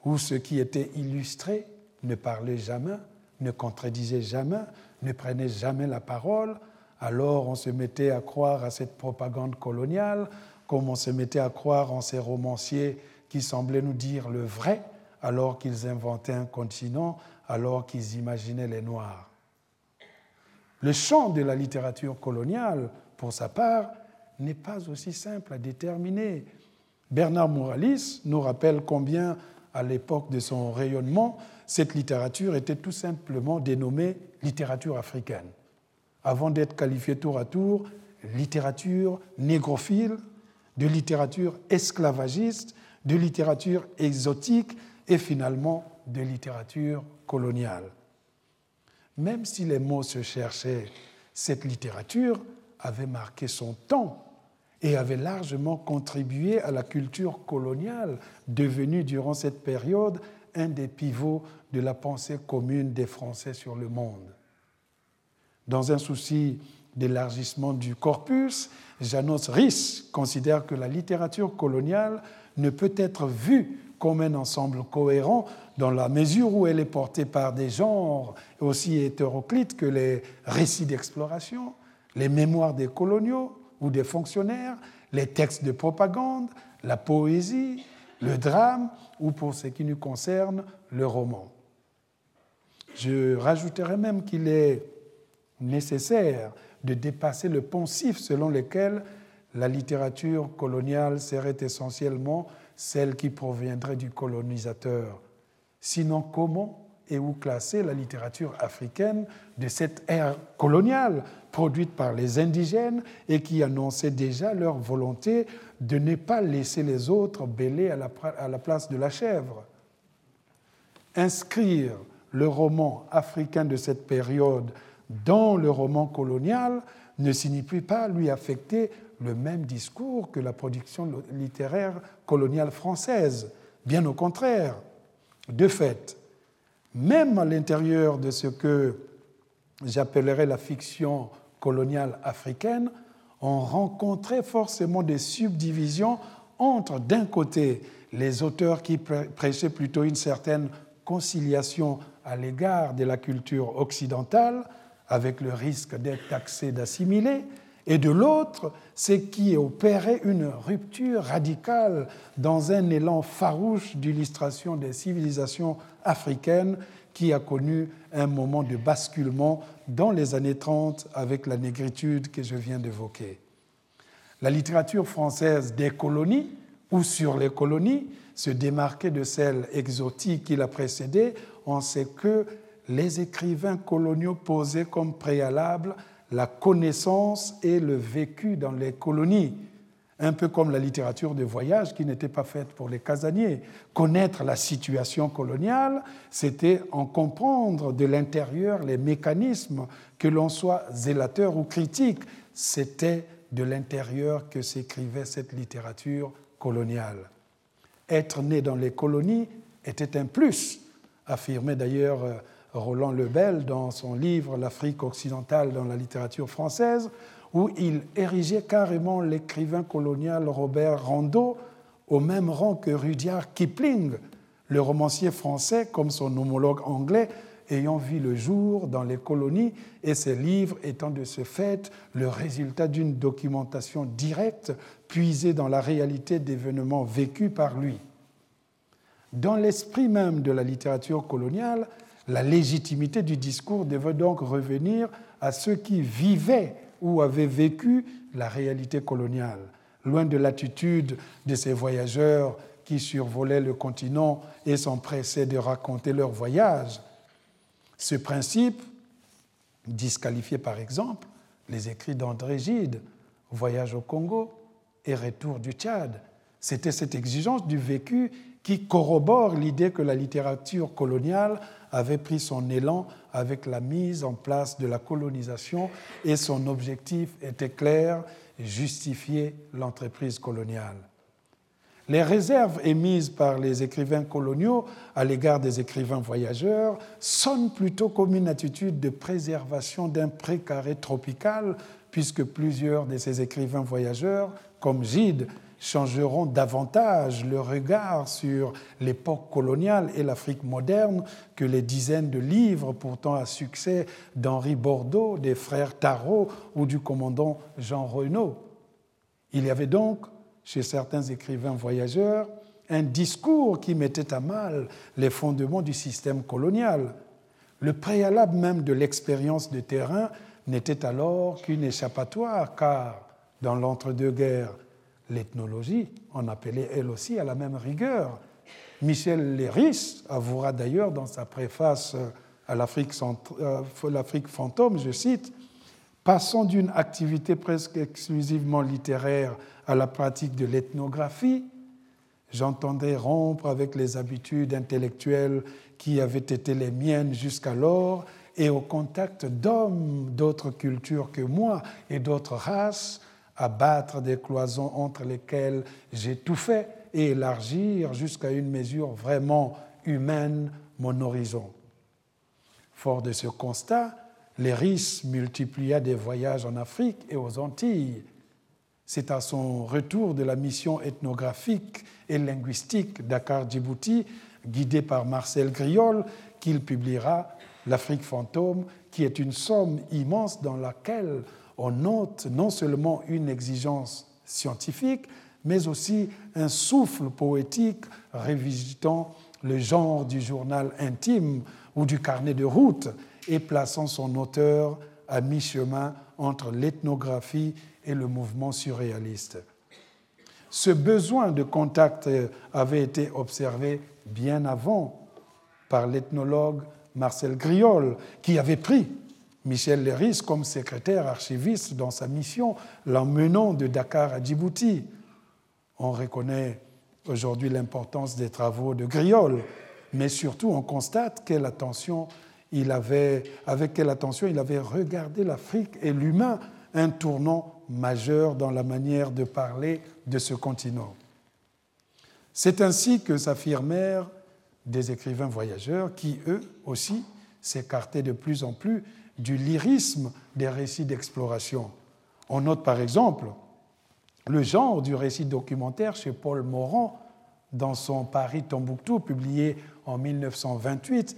où ce qui était illustré ne parlait jamais, ne contredisait jamais, ne prenait jamais la parole, alors on se mettait à croire à cette propagande coloniale, comme on se mettait à croire en ces romanciers qui semblaient nous dire le vrai, alors qu'ils inventaient un continent, alors qu'ils imaginaient les Noirs. Le champ de la littérature coloniale, pour sa part, n'est pas aussi simple à déterminer. Bernard Mouralis nous rappelle combien, à l'époque de son rayonnement, cette littérature était tout simplement dénommée littérature africaine, avant d'être qualifiée tour à tour littérature négrophile, de littérature esclavagiste, de littérature exotique et finalement de littérature coloniale. Même si les mots se cherchaient, cette littérature avait marqué son temps et avait largement contribué à la culture coloniale, devenue durant cette période un des pivots de la pensée commune des Français sur le monde. Dans un souci d'élargissement du corpus, Janos Rhys considère que la littérature coloniale ne peut être vue comme un ensemble cohérent dans la mesure où elle est portée par des genres aussi hétéroclites que les récits d'exploration, les mémoires des coloniaux ou des fonctionnaires, les textes de propagande, la poésie, le drame ou, pour ce qui nous concerne, le roman. Je rajouterai même qu'il est nécessaire de dépasser le poncif selon lequel la littérature coloniale serait essentiellement celle qui proviendrait du colonisateur. Sinon, comment et où classer la littérature africaine de cette ère coloniale produite par les indigènes et qui annonçait déjà leur volonté de ne pas laisser les autres bêler à la, place de la chèvre? Inscrire le roman africain de cette période dans le roman colonial ne signifie pas lui affecter le même discours que la production littéraire coloniale française. Bien au contraire. De fait, même à l'intérieur de ce que j'appellerais la fiction coloniale africaine, on rencontrait forcément des subdivisions entre, d'un côté, les auteurs qui prêchaient plutôt une certaine conciliation à l'égard de la culture occidentale, avec le risque d'être taxé d'assimiler, et de l'autre, c'est qui opérait une rupture radicale dans un élan farouche d'illustration des civilisations africaines qui a connu un moment de basculement dans les années 30 avec la négritude que je viens d'évoquer. La littérature française des colonies ou sur les colonies se démarquait de celle exotique qui l'a précédée en ce que les écrivains coloniaux posaient comme préalable la connaissance et le vécu dans les colonies, un peu comme la littérature de voyage qui n'était pas faite pour les casaniers. Connaître la situation coloniale, c'était en comprendre de l'intérieur les mécanismes, que l'on soit zélateur ou critique, c'était de l'intérieur que s'écrivait cette littérature coloniale. Être né dans les colonies était un plus, affirmait d'ailleurs euh, Roland Lebel dans son livre L'Afrique occidentale dans la littérature française, où il érigeait carrément l'écrivain colonial Robert Rondeau au même rang que Rudyard Kipling, le romancier français comme son homologue anglais ayant vu le jour dans les colonies et ses livres étant de ce fait le résultat d'une documentation directe puisée dans la réalité d'événements vécus par lui. Dans l'esprit même de la littérature coloniale, la légitimité du discours devait donc revenir à ceux qui vivaient ou avaient vécu la réalité coloniale, loin de l'attitude de ces voyageurs qui survolaient le continent et s'empressaient de raconter leur voyage. Ce principe disqualifiait par exemple les écrits d'André Gide, Voyage au Congo et Retour du Tchad. C'était cette exigence du vécu qui corrobore l'idée que la littérature coloniale avait pris son élan avec la mise en place de la colonisation et son objectif était clair, justifier l'entreprise coloniale. Les réserves émises par les écrivains coloniaux à l'égard des écrivains voyageurs sonnent plutôt comme une attitude de préservation d'un précaré tropical, puisque plusieurs de ces écrivains voyageurs, comme Gide, changeront davantage le regard sur l'époque coloniale et l'Afrique moderne que les dizaines de livres pourtant à succès d'Henri Bordeaux, des frères Tarot ou du commandant Jean Renaud. Il y avait donc chez certains écrivains voyageurs un discours qui mettait à mal les fondements du système colonial. Le préalable même de l'expérience de terrain n'était alors qu'une échappatoire, car dans l'entre-deux-guerres, l'ethnologie en appelait elle aussi à la même rigueur. Michel Léris avouera d'ailleurs dans sa préface à euh, l'Afrique fantôme, je cite, Passant d'une activité presque exclusivement littéraire à la pratique de l'ethnographie, j'entendais rompre avec les habitudes intellectuelles qui avaient été les miennes jusqu'alors et au contact d'hommes d'autres cultures que moi et d'autres races, abattre des cloisons entre lesquelles j'étouffais et élargir jusqu'à une mesure vraiment humaine mon horizon. Fort de ce constat, Léris multiplia des voyages en Afrique et aux Antilles. C'est à son retour de la mission ethnographique et linguistique Dakar-Djibouti, guidé par Marcel Griol, qu'il publiera L'Afrique fantôme, qui est une somme immense dans laquelle on note non seulement une exigence scientifique, mais aussi un souffle poétique révisitant le genre du journal intime ou du carnet de route et plaçant son auteur à mi-chemin entre l'ethnographie et le mouvement surréaliste. Ce besoin de contact avait été observé bien avant par l'ethnologue Marcel Griol, qui avait pris Michel Léris comme secrétaire archiviste dans sa mission, l'emmenant de Dakar à Djibouti. On reconnaît aujourd'hui l'importance des travaux de Griol, mais surtout on constate quelle attention il avait, avec quelle attention il avait regardé l'Afrique et l'humain, un tournant majeur dans la manière de parler de ce continent. C'est ainsi que s'affirmèrent des écrivains voyageurs qui, eux aussi, s'écartaient de plus en plus du lyrisme des récits d'exploration. On note par exemple le genre du récit documentaire chez Paul Morand dans son Paris Tombouctou, publié en 1928,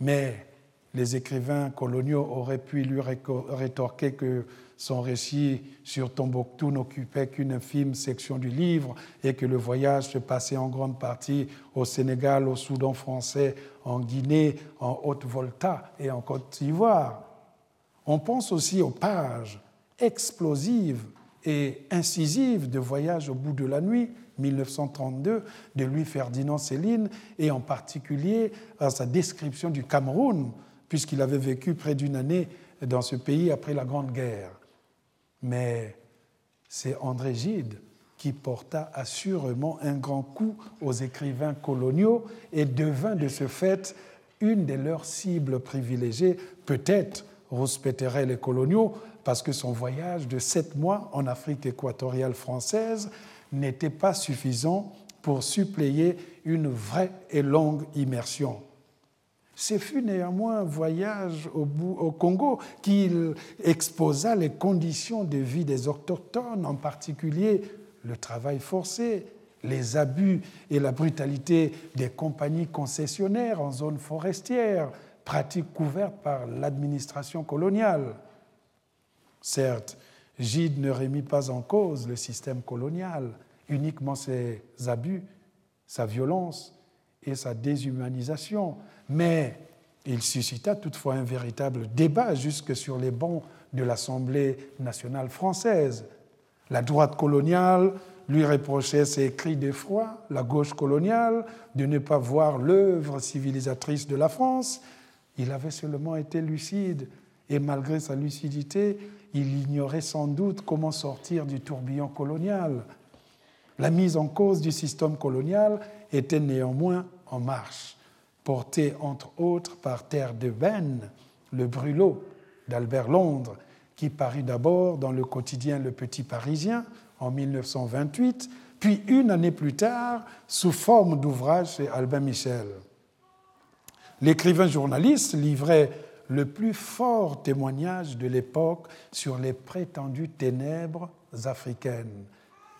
mais les écrivains coloniaux auraient pu lui rétorquer que son récit sur Tombouctou n'occupait qu'une infime section du livre et que le voyage se passait en grande partie au Sénégal, au Soudan français, en Guinée, en Haute-Volta et en Côte d'Ivoire. On pense aussi aux pages explosives et incisives de Voyage au bout de la nuit, 1932, de Louis-Ferdinand Céline, et en particulier à sa description du Cameroun, puisqu'il avait vécu près d'une année dans ce pays après la Grande Guerre. Mais c'est André Gide qui porta assurément un grand coup aux écrivains coloniaux et devint de ce fait une de leurs cibles privilégiées, peut-être rouspéteraient les coloniaux, parce que son voyage de sept mois en Afrique équatoriale française n'était pas suffisant pour suppléer une vraie et longue immersion. Ce fut néanmoins un voyage au, au Congo qu'il exposa les conditions de vie des autochtones, en particulier le travail forcé, les abus et la brutalité des compagnies concessionnaires en zone forestière, pratique couverte par l'administration coloniale. Certes, Gide ne remit pas en cause le système colonial, uniquement ses abus, sa violence et sa déshumanisation, mais il suscita toutefois un véritable débat jusque sur les bancs de l'Assemblée nationale française. La droite coloniale lui reprochait ses cris d'effroi, la gauche coloniale de ne pas voir l'œuvre civilisatrice de la France. Il avait seulement été lucide et malgré sa lucidité, il ignorait sans doute comment sortir du tourbillon colonial. La mise en cause du système colonial était néanmoins en marche, portée entre autres par Terre de Benne, le brûlot d'Albert Londres, qui parut d'abord dans le quotidien Le Petit Parisien en 1928, puis une année plus tard sous forme d'ouvrage chez Albin Michel. L'écrivain journaliste livrait le plus fort témoignage de l'époque sur les prétendues ténèbres africaines.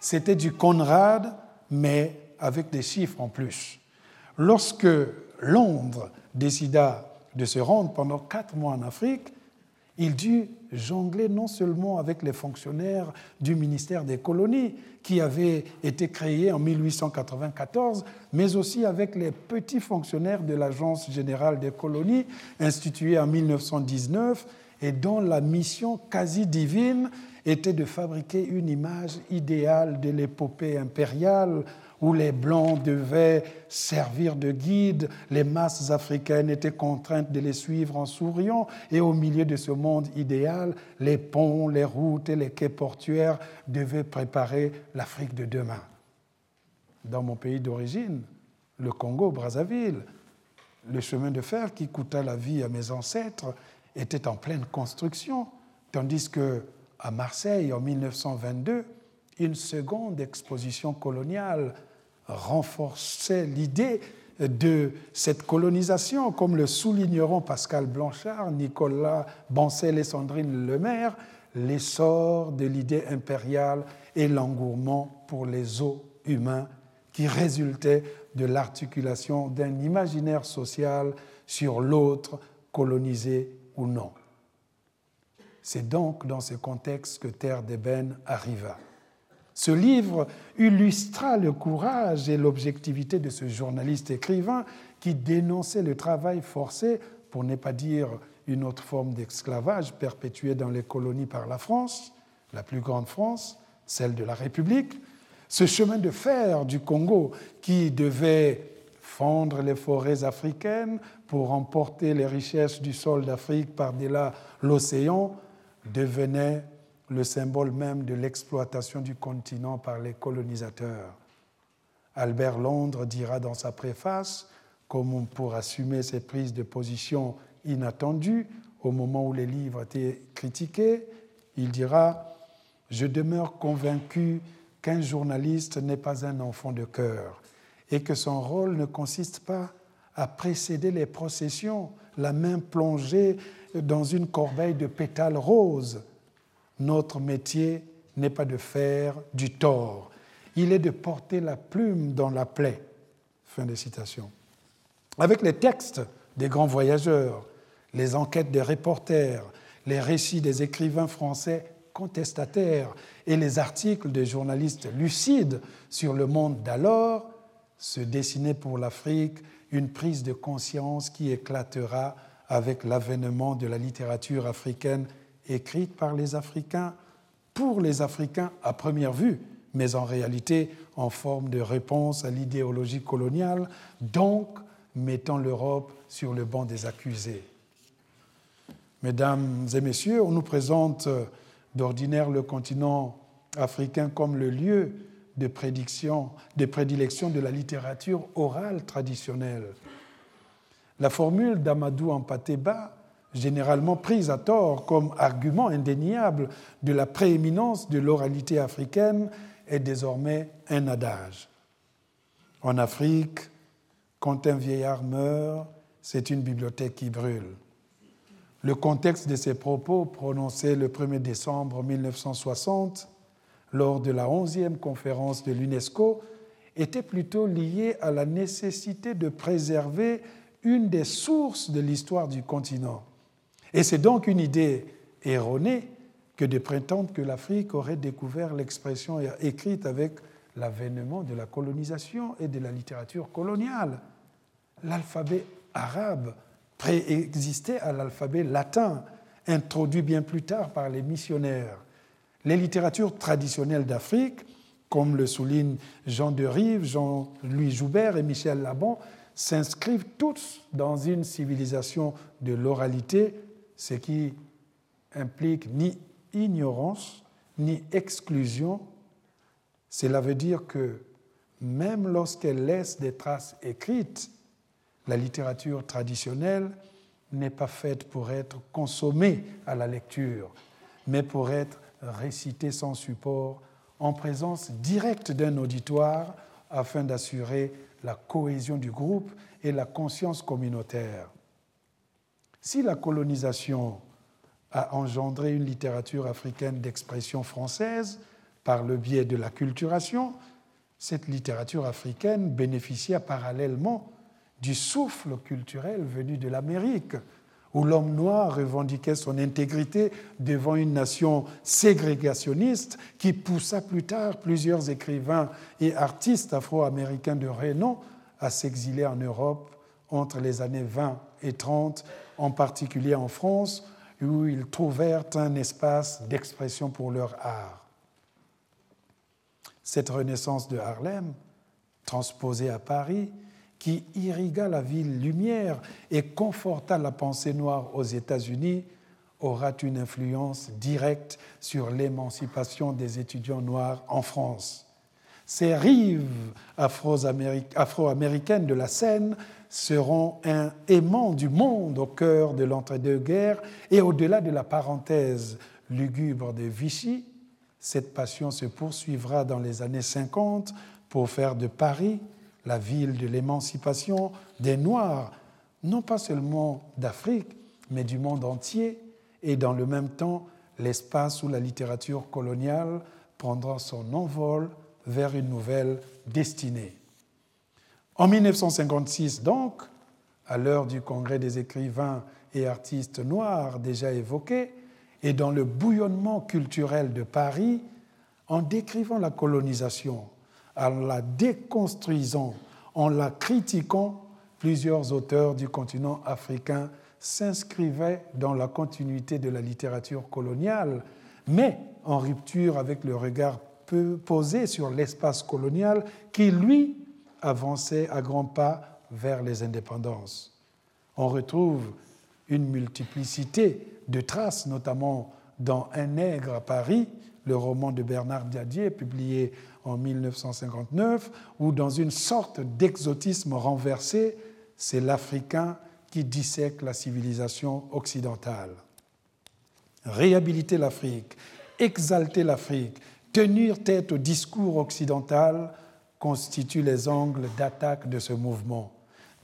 C'était du Conrad, mais avec des chiffres en plus. Lorsque Londres décida de se rendre pendant quatre mois en Afrique, il dut jongler non seulement avec les fonctionnaires du ministère des colonies, qui avait été créé en 1894, mais aussi avec les petits fonctionnaires de l'Agence générale des colonies, instituée en 1919, et dont la mission quasi divine était de fabriquer une image idéale de l'épopée impériale où les Blancs devaient servir de guide, les masses africaines étaient contraintes de les suivre en souriant, et au milieu de ce monde idéal, les ponts, les routes et les quais portuaires devaient préparer l'Afrique de demain. Dans mon pays d'origine, le Congo, Brazzaville, le chemin de fer qui coûta la vie à mes ancêtres était en pleine construction, tandis que à Marseille, en 1922, une seconde exposition coloniale renforçait l'idée de cette colonisation, comme le souligneront Pascal Blanchard, Nicolas Bancel et Sandrine Lemaire, l'essor de l'idée impériale et l'engourement pour les eaux humains qui résultait de l'articulation d'un imaginaire social sur l'autre, colonisé ou non. C'est donc dans ce contexte que Terre d'ébène arriva. Ce livre illustra le courage et l'objectivité de ce journaliste écrivain qui dénonçait le travail forcé, pour ne pas dire une autre forme d'esclavage perpétuée dans les colonies par la France, la plus grande France, celle de la République, ce chemin de fer du Congo qui devait fendre les forêts africaines pour emporter les richesses du sol d'Afrique par-delà l'océan devenait le symbole même de l'exploitation du continent par les colonisateurs. Albert Londres dira dans sa préface, comme pour assumer ses prises de position inattendues au moment où les livres étaient critiqués, il dira Je demeure convaincu qu'un journaliste n'est pas un enfant de cœur et que son rôle ne consiste pas à précéder les processions, la main plongée dans une corbeille de pétales roses notre métier n'est pas de faire du tort, il est de porter la plume dans la plaie. Fin de citation. Avec les textes des grands voyageurs, les enquêtes des reporters, les récits des écrivains français contestataires et les articles des journalistes lucides sur le monde d'alors, se dessinait pour l'Afrique une prise de conscience qui éclatera avec l'avènement de la littérature africaine écrite par les Africains, pour les Africains à première vue, mais en réalité en forme de réponse à l'idéologie coloniale, donc mettant l'Europe sur le banc des accusés. Mesdames et messieurs, on nous présente d'ordinaire le continent africain comme le lieu de, prédiction, de prédilection de la littérature orale traditionnelle. La formule d'Amadou Ampateba généralement prise à tort comme argument indéniable de la prééminence de l'oralité africaine, est désormais un adage. En Afrique, quand un vieillard meurt, c'est une bibliothèque qui brûle. Le contexte de ces propos, prononcés le 1er décembre 1960, lors de la 11e conférence de l'UNESCO, était plutôt lié à la nécessité de préserver une des sources de l'histoire du continent, et c'est donc une idée erronée que de prétendre que l'Afrique aurait découvert l'expression écrite avec l'avènement de la colonisation et de la littérature coloniale. L'alphabet arabe préexistait à l'alphabet latin, introduit bien plus tard par les missionnaires. Les littératures traditionnelles d'Afrique, comme le soulignent Jean de Rive, Jean-Louis Joubert et Michel Labon, s'inscrivent toutes dans une civilisation de l'oralité ce qui implique ni ignorance ni exclusion. Cela veut dire que même lorsqu'elle laisse des traces écrites, la littérature traditionnelle n'est pas faite pour être consommée à la lecture, mais pour être récité sans support en présence directe d'un auditoire afin d'assurer la cohésion du groupe et la conscience communautaire. Si la colonisation a engendré une littérature africaine d'expression française par le biais de la culturation, cette littérature africaine bénéficia parallèlement du souffle culturel venu de l'Amérique, où l'homme noir revendiquait son intégrité devant une nation ségrégationniste qui poussa plus tard plusieurs écrivains et artistes afro-américains de renom à s'exiler en Europe entre les années 20 et 30 en particulier en France, où ils trouvèrent un espace d'expression pour leur art. Cette renaissance de Harlem, transposée à Paris, qui irrigua la ville lumière et conforta la pensée noire aux États-Unis, aura une influence directe sur l'émancipation des étudiants noirs en France. Ces rives afro-américaines de la Seine seront un aimant du monde au cœur de l'entre-deux-guerres. Et au-delà de la parenthèse lugubre de Vichy, cette passion se poursuivra dans les années 50 pour faire de Paris la ville de l'émancipation des Noirs, non pas seulement d'Afrique, mais du monde entier, et dans le même temps l'espace où la littérature coloniale prendra son envol vers une nouvelle destinée. En 1956, donc, à l'heure du congrès des écrivains et artistes noirs déjà évoqué, et dans le bouillonnement culturel de Paris, en décrivant la colonisation, en la déconstruisant, en la critiquant, plusieurs auteurs du continent africain s'inscrivaient dans la continuité de la littérature coloniale, mais en rupture avec le regard peu posé sur l'espace colonial qui, lui, avançait à grands pas vers les indépendances. On retrouve une multiplicité de traces, notamment dans Un nègre à Paris, le roman de Bernard Diadier, publié en 1959, où dans une sorte d'exotisme renversé, c'est l'Africain qui dissèque la civilisation occidentale. Réhabiliter l'Afrique, exalter l'Afrique, tenir tête au discours occidental constituent les angles d'attaque de ce mouvement.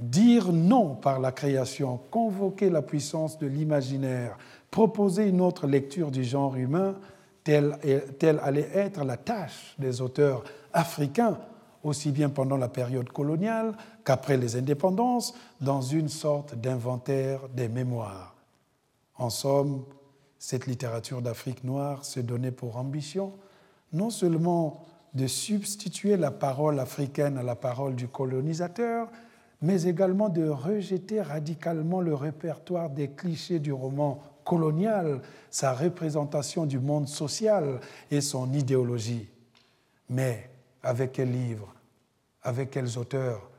Dire non par la création, convoquer la puissance de l'imaginaire, proposer une autre lecture du genre humain, telle allait être la tâche des auteurs africains, aussi bien pendant la période coloniale qu'après les indépendances, dans une sorte d'inventaire des mémoires. En somme, cette littérature d'Afrique noire se donnait pour ambition non seulement de substituer la parole africaine à la parole du colonisateur, mais également de rejeter radicalement le répertoire des clichés du roman colonial, sa représentation du monde social et son idéologie. Mais avec quels livres, avec quels auteurs,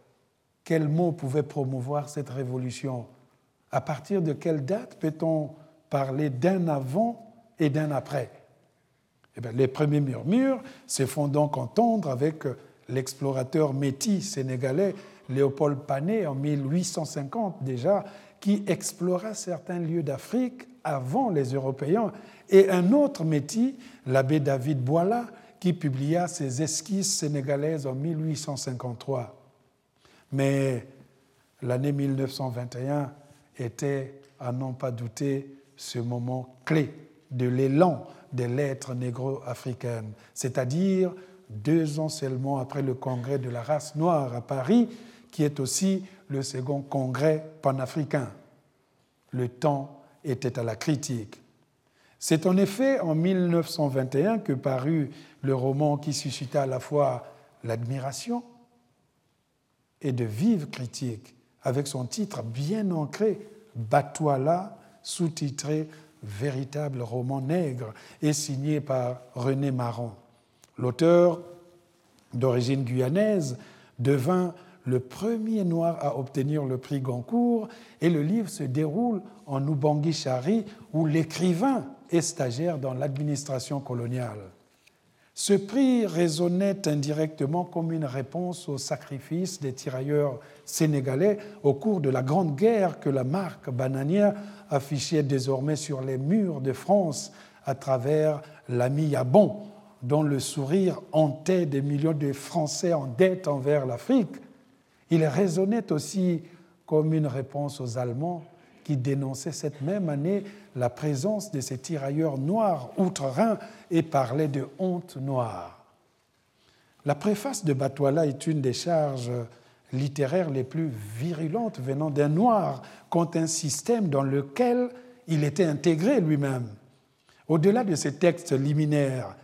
quels mots pouvaient promouvoir cette révolution? À partir de quelle date peut-on parler d'un avant et d'un après? Eh les premiers murmures se font donc entendre avec l'explorateur métis sénégalais Léopold Pané en 1850 déjà, qui explora certains lieux d'Afrique avant les Européens, et un autre métis, l'abbé David Boila, qui publia ses esquisses sénégalaises en 1853. Mais l'année 1921 était, à n'en pas douter, ce moment clé de l'élan des lettres négro-africaines, c'est-à-dire deux ans seulement après le congrès de la race noire à Paris, qui est aussi le second congrès panafricain. Le temps était à la critique. C'est en effet en 1921 que parut le roman qui suscita à la fois l'admiration et de vives critiques, avec son titre bien ancré, Batouala, sous-titré véritable roman nègre, et signé par René Marron. L'auteur, d'origine guyanaise, devint le premier noir à obtenir le prix Goncourt, et le livre se déroule en Ubangui-Chari, où l'écrivain est stagiaire dans l'administration coloniale. Ce prix résonnait indirectement comme une réponse au sacrifice des tirailleurs sénégalais au cours de la Grande Guerre que la marque bananière affichait désormais sur les murs de France à travers l'ami Yabon, dont le sourire hantait des millions de Français en dette envers l'Afrique. Il résonnait aussi comme une réponse aux Allemands qui dénonçaient cette même année la présence de ces tirailleurs noirs outre-Rhin et parlaient de honte noire. La préface de Batouala est une des charges littéraires les plus virulentes venant d'un noir contre un système dans lequel il était intégré lui-même. Au-delà de ces textes liminaires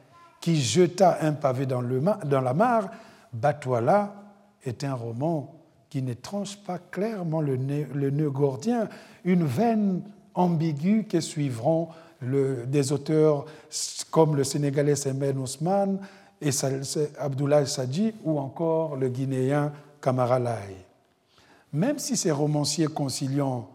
qui jeta un pavé dans, le, dans la mare, Batouala est un roman qui ne tranche pas clairement le nœud, gordien, une veine ambiguë que suivront des auteurs comme le Sénégalais Semen Ousmane et Abdoulaye Sadji ou encore le Guinéen Kamara Lai. Même si ces romanciers conciliants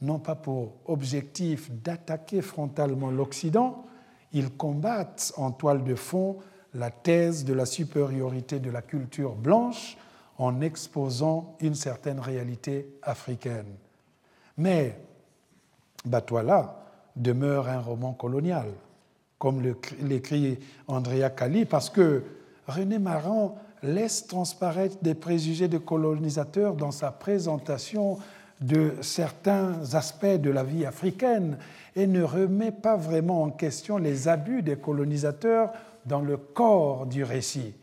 n'ont pas pour objectif d'attaquer frontalement l'Occident, ils combattent en toile de fond la thèse de la supériorité de la culture blanche en exposant une certaine réalité africaine. Mais Batouala demeure un roman colonial, comme l'écrit Andrea Cali, parce que René Maran laisse transparaître des préjugés de colonisateurs dans sa présentation de certains aspects de la vie africaine et ne remet pas vraiment en question les abus des colonisateurs dans le corps du récit.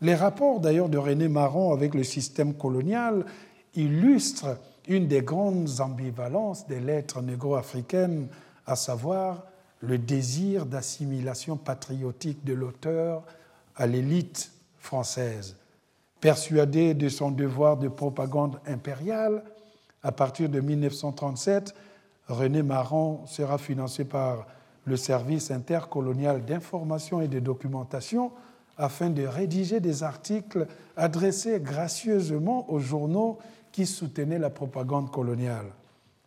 Les rapports d'ailleurs de René Maron avec le système colonial illustrent une des grandes ambivalences des lettres négro-africaines, à savoir le désir d'assimilation patriotique de l'auteur à l'élite française. Persuadé de son devoir de propagande impériale, à partir de 1937, René Maron sera financé par le service intercolonial d'information et de documentation afin de rédiger des articles adressés gracieusement aux journaux qui soutenaient la propagande coloniale.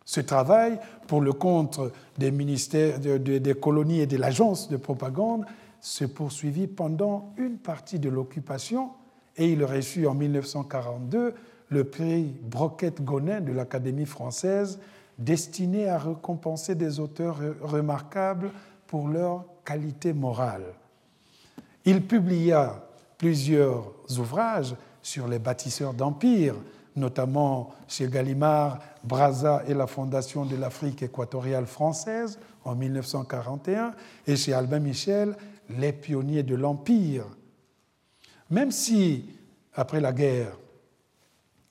Ce travail, pour le compte des ministères, des colonies et de l'agence de propagande, se poursuivit pendant une partie de l'occupation et il reçut en 1942 le prix Broquette-Gonin de l'Académie française, destiné à récompenser des auteurs remarquables pour leur qualité morale. Il publia plusieurs ouvrages sur les bâtisseurs d'empire, notamment chez Gallimard, Brazza et la Fondation de l'Afrique équatoriale française en 1941, et chez Albin Michel, Les pionniers de l'Empire. Même si, après la guerre,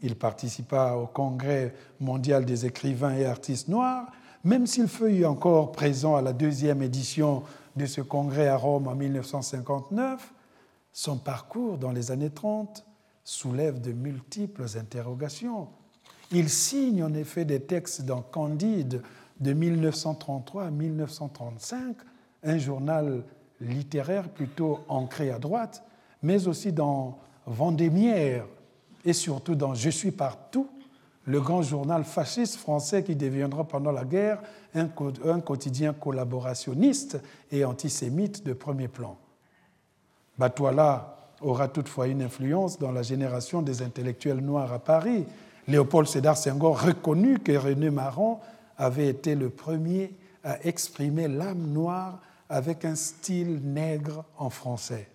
il participa au Congrès mondial des écrivains et artistes noirs, même s'il fut encore présent à la deuxième édition de ce congrès à Rome en 1959, son parcours dans les années 30 soulève de multiples interrogations. Il signe en effet des textes dans Candide de 1933 à 1935, un journal littéraire plutôt ancré à droite, mais aussi dans Vendémiaire et surtout dans Je suis partout, le grand journal fasciste français qui deviendra pendant la guerre un, quotidien collaborationniste et antisémite de premier plan. Batouala aura toutefois une influence dans la génération des intellectuels noirs à Paris. Léopold Sédar Senghor reconnut que René Marron avait été le premier à exprimer l'âme noire avec un style nègre en français.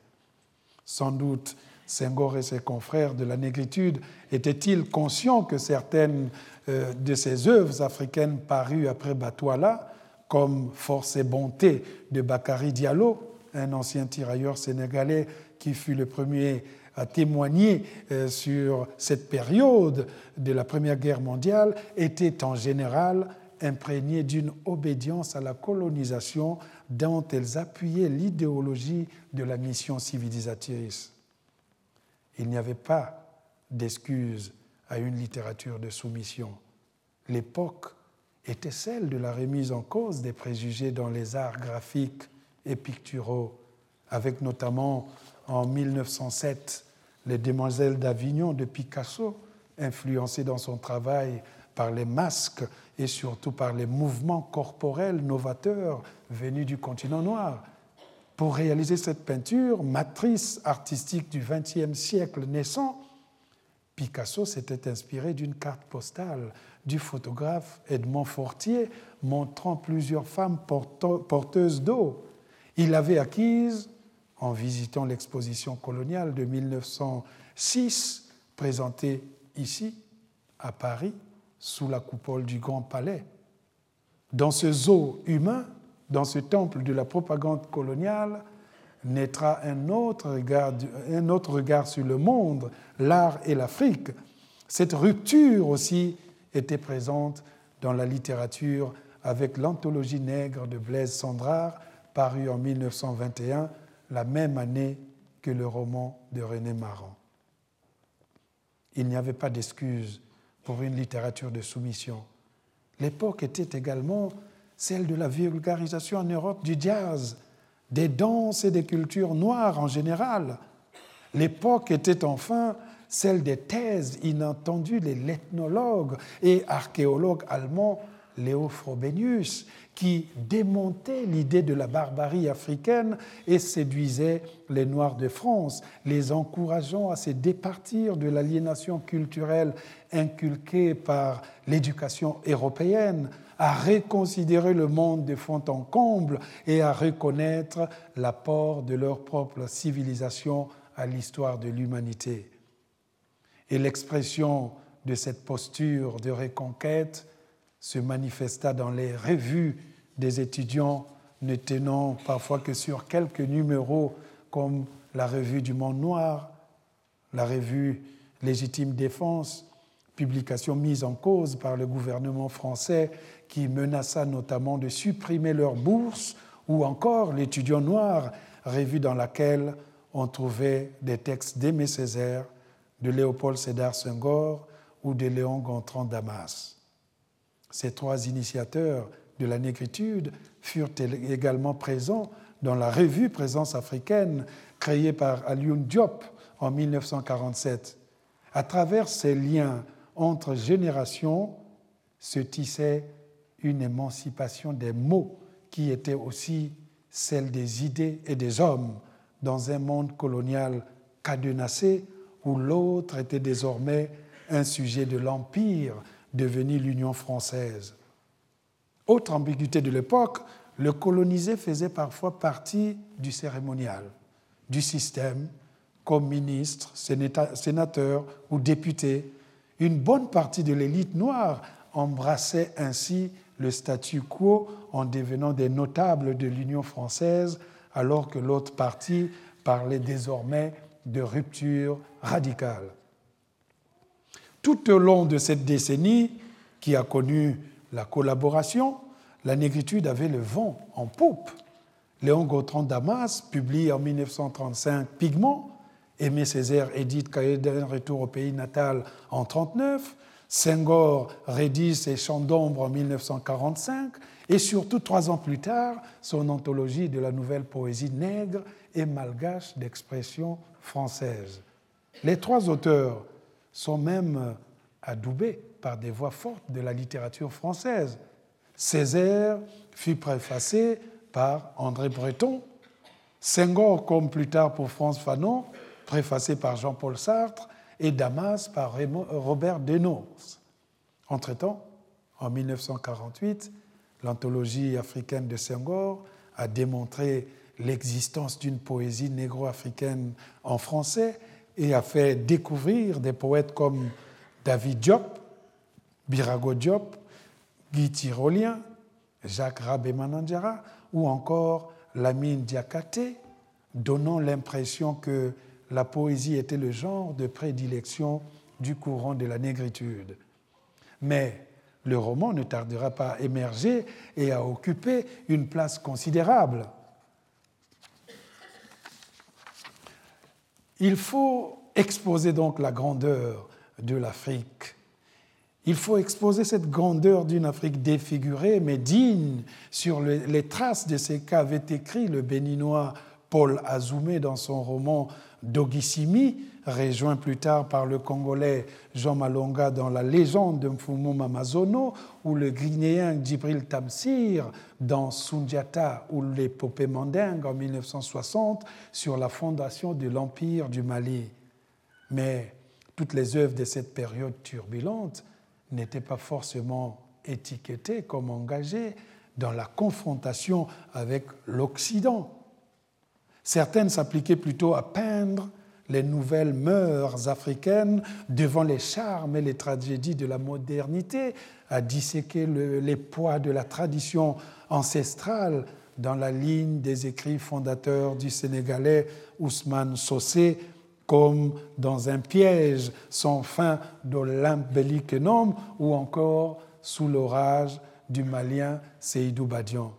Sans doute Senghor et ses confrères de la négritude étaient-ils conscients que certaines euh, de ces œuvres africaines parues après Batouala, comme Force et bonté de Bakary Diallo, un ancien tirailleur sénégalais qui fut le premier à témoigner euh, sur cette période de la Première Guerre mondiale, étaient en général imprégnées d'une obédience à la colonisation dont elles appuyaient l'idéologie de la mission civilisatrice. Il n'y avait pas d'excuse à une littérature de soumission. L'époque était celle de la remise en cause des préjugés dans les arts graphiques et picturaux, avec notamment en 1907 les Demoiselles d'Avignon de Picasso, influencées dans son travail par les masques et surtout par les mouvements corporels novateurs venus du continent noir. Pour réaliser cette peinture, matrice artistique du XXe siècle naissant, Picasso s'était inspiré d'une carte postale du photographe Edmond Fortier montrant plusieurs femmes porteuses d'eau. Il l'avait acquise en visitant l'exposition coloniale de 1906 présentée ici, à Paris, sous la coupole du Grand Palais. Dans ce zoo humain, dans ce temple de la propagande coloniale, naîtra un autre regard, sur le monde, l'art et l'Afrique. Cette rupture aussi était présente dans la littérature avec l'anthologie nègre de Blaise Sandrard, paru en 1921, la même année que le roman de René Maran. Il n'y avait pas d'excuse pour une littérature de soumission. L'époque était également celle de la vulgarisation en Europe du jazz, des danses et des cultures noires en général. L'époque était enfin celle des thèses inattendues des l'ethnologue et archéologue allemand Léo Frobenius, qui démontait l'idée de la barbarie africaine et séduisait les Noirs de France, les encourageant à se départir de l'aliénation culturelle inculquée par l'éducation européenne, à reconsidérer le monde de fond en comble et à reconnaître l'apport de leur propre civilisation à l'histoire de l'humanité. Et l'expression de cette posture de reconquête se manifesta dans les revues des étudiants ne tenant parfois que sur quelques numéros comme la revue du Monde Noir, la revue Légitime Défense, publication mise en cause par le gouvernement français qui menaça notamment de supprimer leurs bourses, ou encore l'étudiant noir, revue dans laquelle on trouvait des textes d'Aimé Césaire, de Léopold Sédar Senghor ou de Léon Gontran Damas. Ces trois initiateurs de la négritude furent également présents dans la revue Présence africaine créée par Alioune Diop en 1947. À travers ces liens entre générations se tissait une émancipation des mots qui était aussi celle des idées et des hommes dans un monde colonial cadenassé où l'autre était désormais un sujet de l'Empire devenu l'Union française. Autre ambiguïté de l'époque, le colonisé faisait parfois partie du cérémonial, du système, comme ministre, sénateur ou député. Une bonne partie de l'élite noire embrassait ainsi le statu quo en devenant des notables de l'Union française, alors que l'autre partie parlait désormais de rupture radicale. Tout au long de cette décennie, qui a connu la collaboration, la négritude avait le vent en poupe. Léon Gautran Damas publie en 1935 Pigment, Aimé Césaire édite d'un retour au pays natal en 1939, Senghor rédige ses Chants d'ombre en 1945 et surtout trois ans plus tard son anthologie de la nouvelle poésie nègre et malgache d'expression française. Les trois auteurs sont même adoubés par des voix fortes de la littérature française. Césaire fut préfacé par André Breton, Senghor, comme plus tard pour France Fanon, préfacé par Jean-Paul Sartre, et Damas par Robert Denos. Entre-temps, en 1948, l'anthologie africaine de Senghor a démontré l'existence d'une poésie négro-africaine en français et a fait découvrir des poètes comme David Diop, Birago Diop, Guy Tyrolien, Jacques Rabé Manandjara ou encore Lamine Diakate, donnant l'impression que la poésie était le genre de prédilection du courant de la négritude. Mais le roman ne tardera pas à émerger et à occuper une place considérable. Il faut exposer donc la grandeur de l'Afrique. Il faut exposer cette grandeur d'une Afrique défigurée mais digne sur les traces de ce qu'avait écrit le béninois Paul Azoumé dans son roman Dogissimi, rejoint plus tard par le Congolais Jean Malonga dans la légende de Mfumu Mamazono, ou le Guinéen Djibril Tamsir dans Sundiata ou l'épopée mandingue en 1960 sur la fondation de l'Empire du Mali. Mais toutes les œuvres de cette période turbulente n'étaient pas forcément étiquetées comme engagées dans la confrontation avec l'Occident. Certaines s'appliquaient plutôt à peindre les nouvelles mœurs africaines devant les charmes et les tragédies de la modernité, à disséquer les poids de la tradition ancestrale dans la ligne des écrits fondateurs du Sénégalais Ousmane Sossé, comme dans un piège sans fin d'Olympe Bellikenum ou encore sous l'orage du Malien Seydou Badian.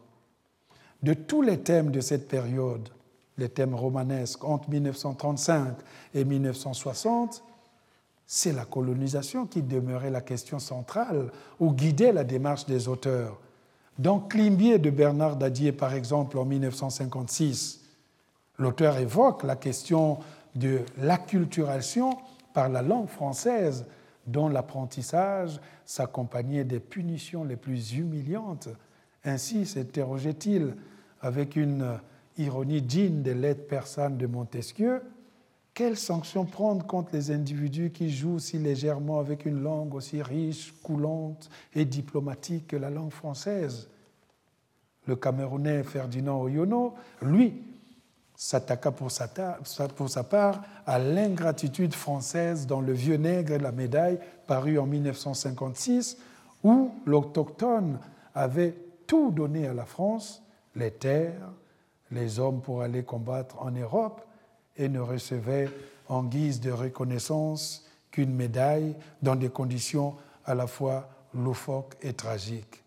De tous les thèmes de cette période, les thèmes romanesques entre 1935 et 1960, c'est la colonisation qui demeurait la question centrale ou guidait la démarche des auteurs. Dans Climbier de Bernard Dadier, par exemple, en 1956, l'auteur évoque la question de l'acculturation par la langue française, dont l'apprentissage s'accompagnait des punitions les plus humiliantes. Ainsi s'interrogeait-il avec une ironie digne des lettres persanes de Montesquieu, quelles sanctions prendre contre les individus qui jouent si légèrement avec une langue aussi riche, coulante et diplomatique que la langue française? Le Camerounais Ferdinand Oyono, lui, s'attaqua pour sa, pour sa part à l'ingratitude française dans Le Vieux Nègre et la médaille, paru en 1956, où l'Autochtone avait tout donné à la France, les terres, les hommes pour aller combattre en Europe et ne recevaient en guise de reconnaissance qu'une médaille dans des conditions à la fois loufoques et tragiques.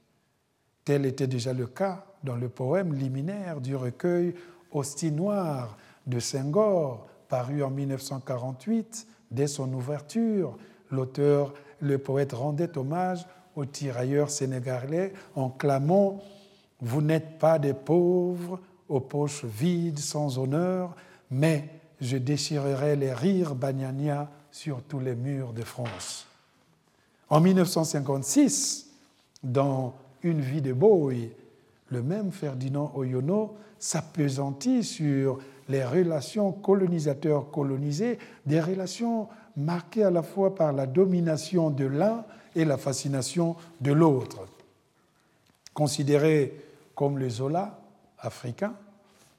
Tel était déjà le cas dans le poème liminaire du recueil Hostie noire de Senghor, paru en 1948. Dès son ouverture, l'auteur, le poète rendait hommage aux tirailleurs sénégalais en clamant Vous n'êtes pas des pauvres, aux poches vides, sans honneur, mais je déchirerai les rires bagnania sur tous les murs de France. En 1956, dans Une vie de Boy, le même Ferdinand Oyono s'appesantit sur les relations colonisateurs-colonisés, des relations marquées à la fois par la domination de l'un et la fascination de l'autre. Considéré comme le Zola, africain,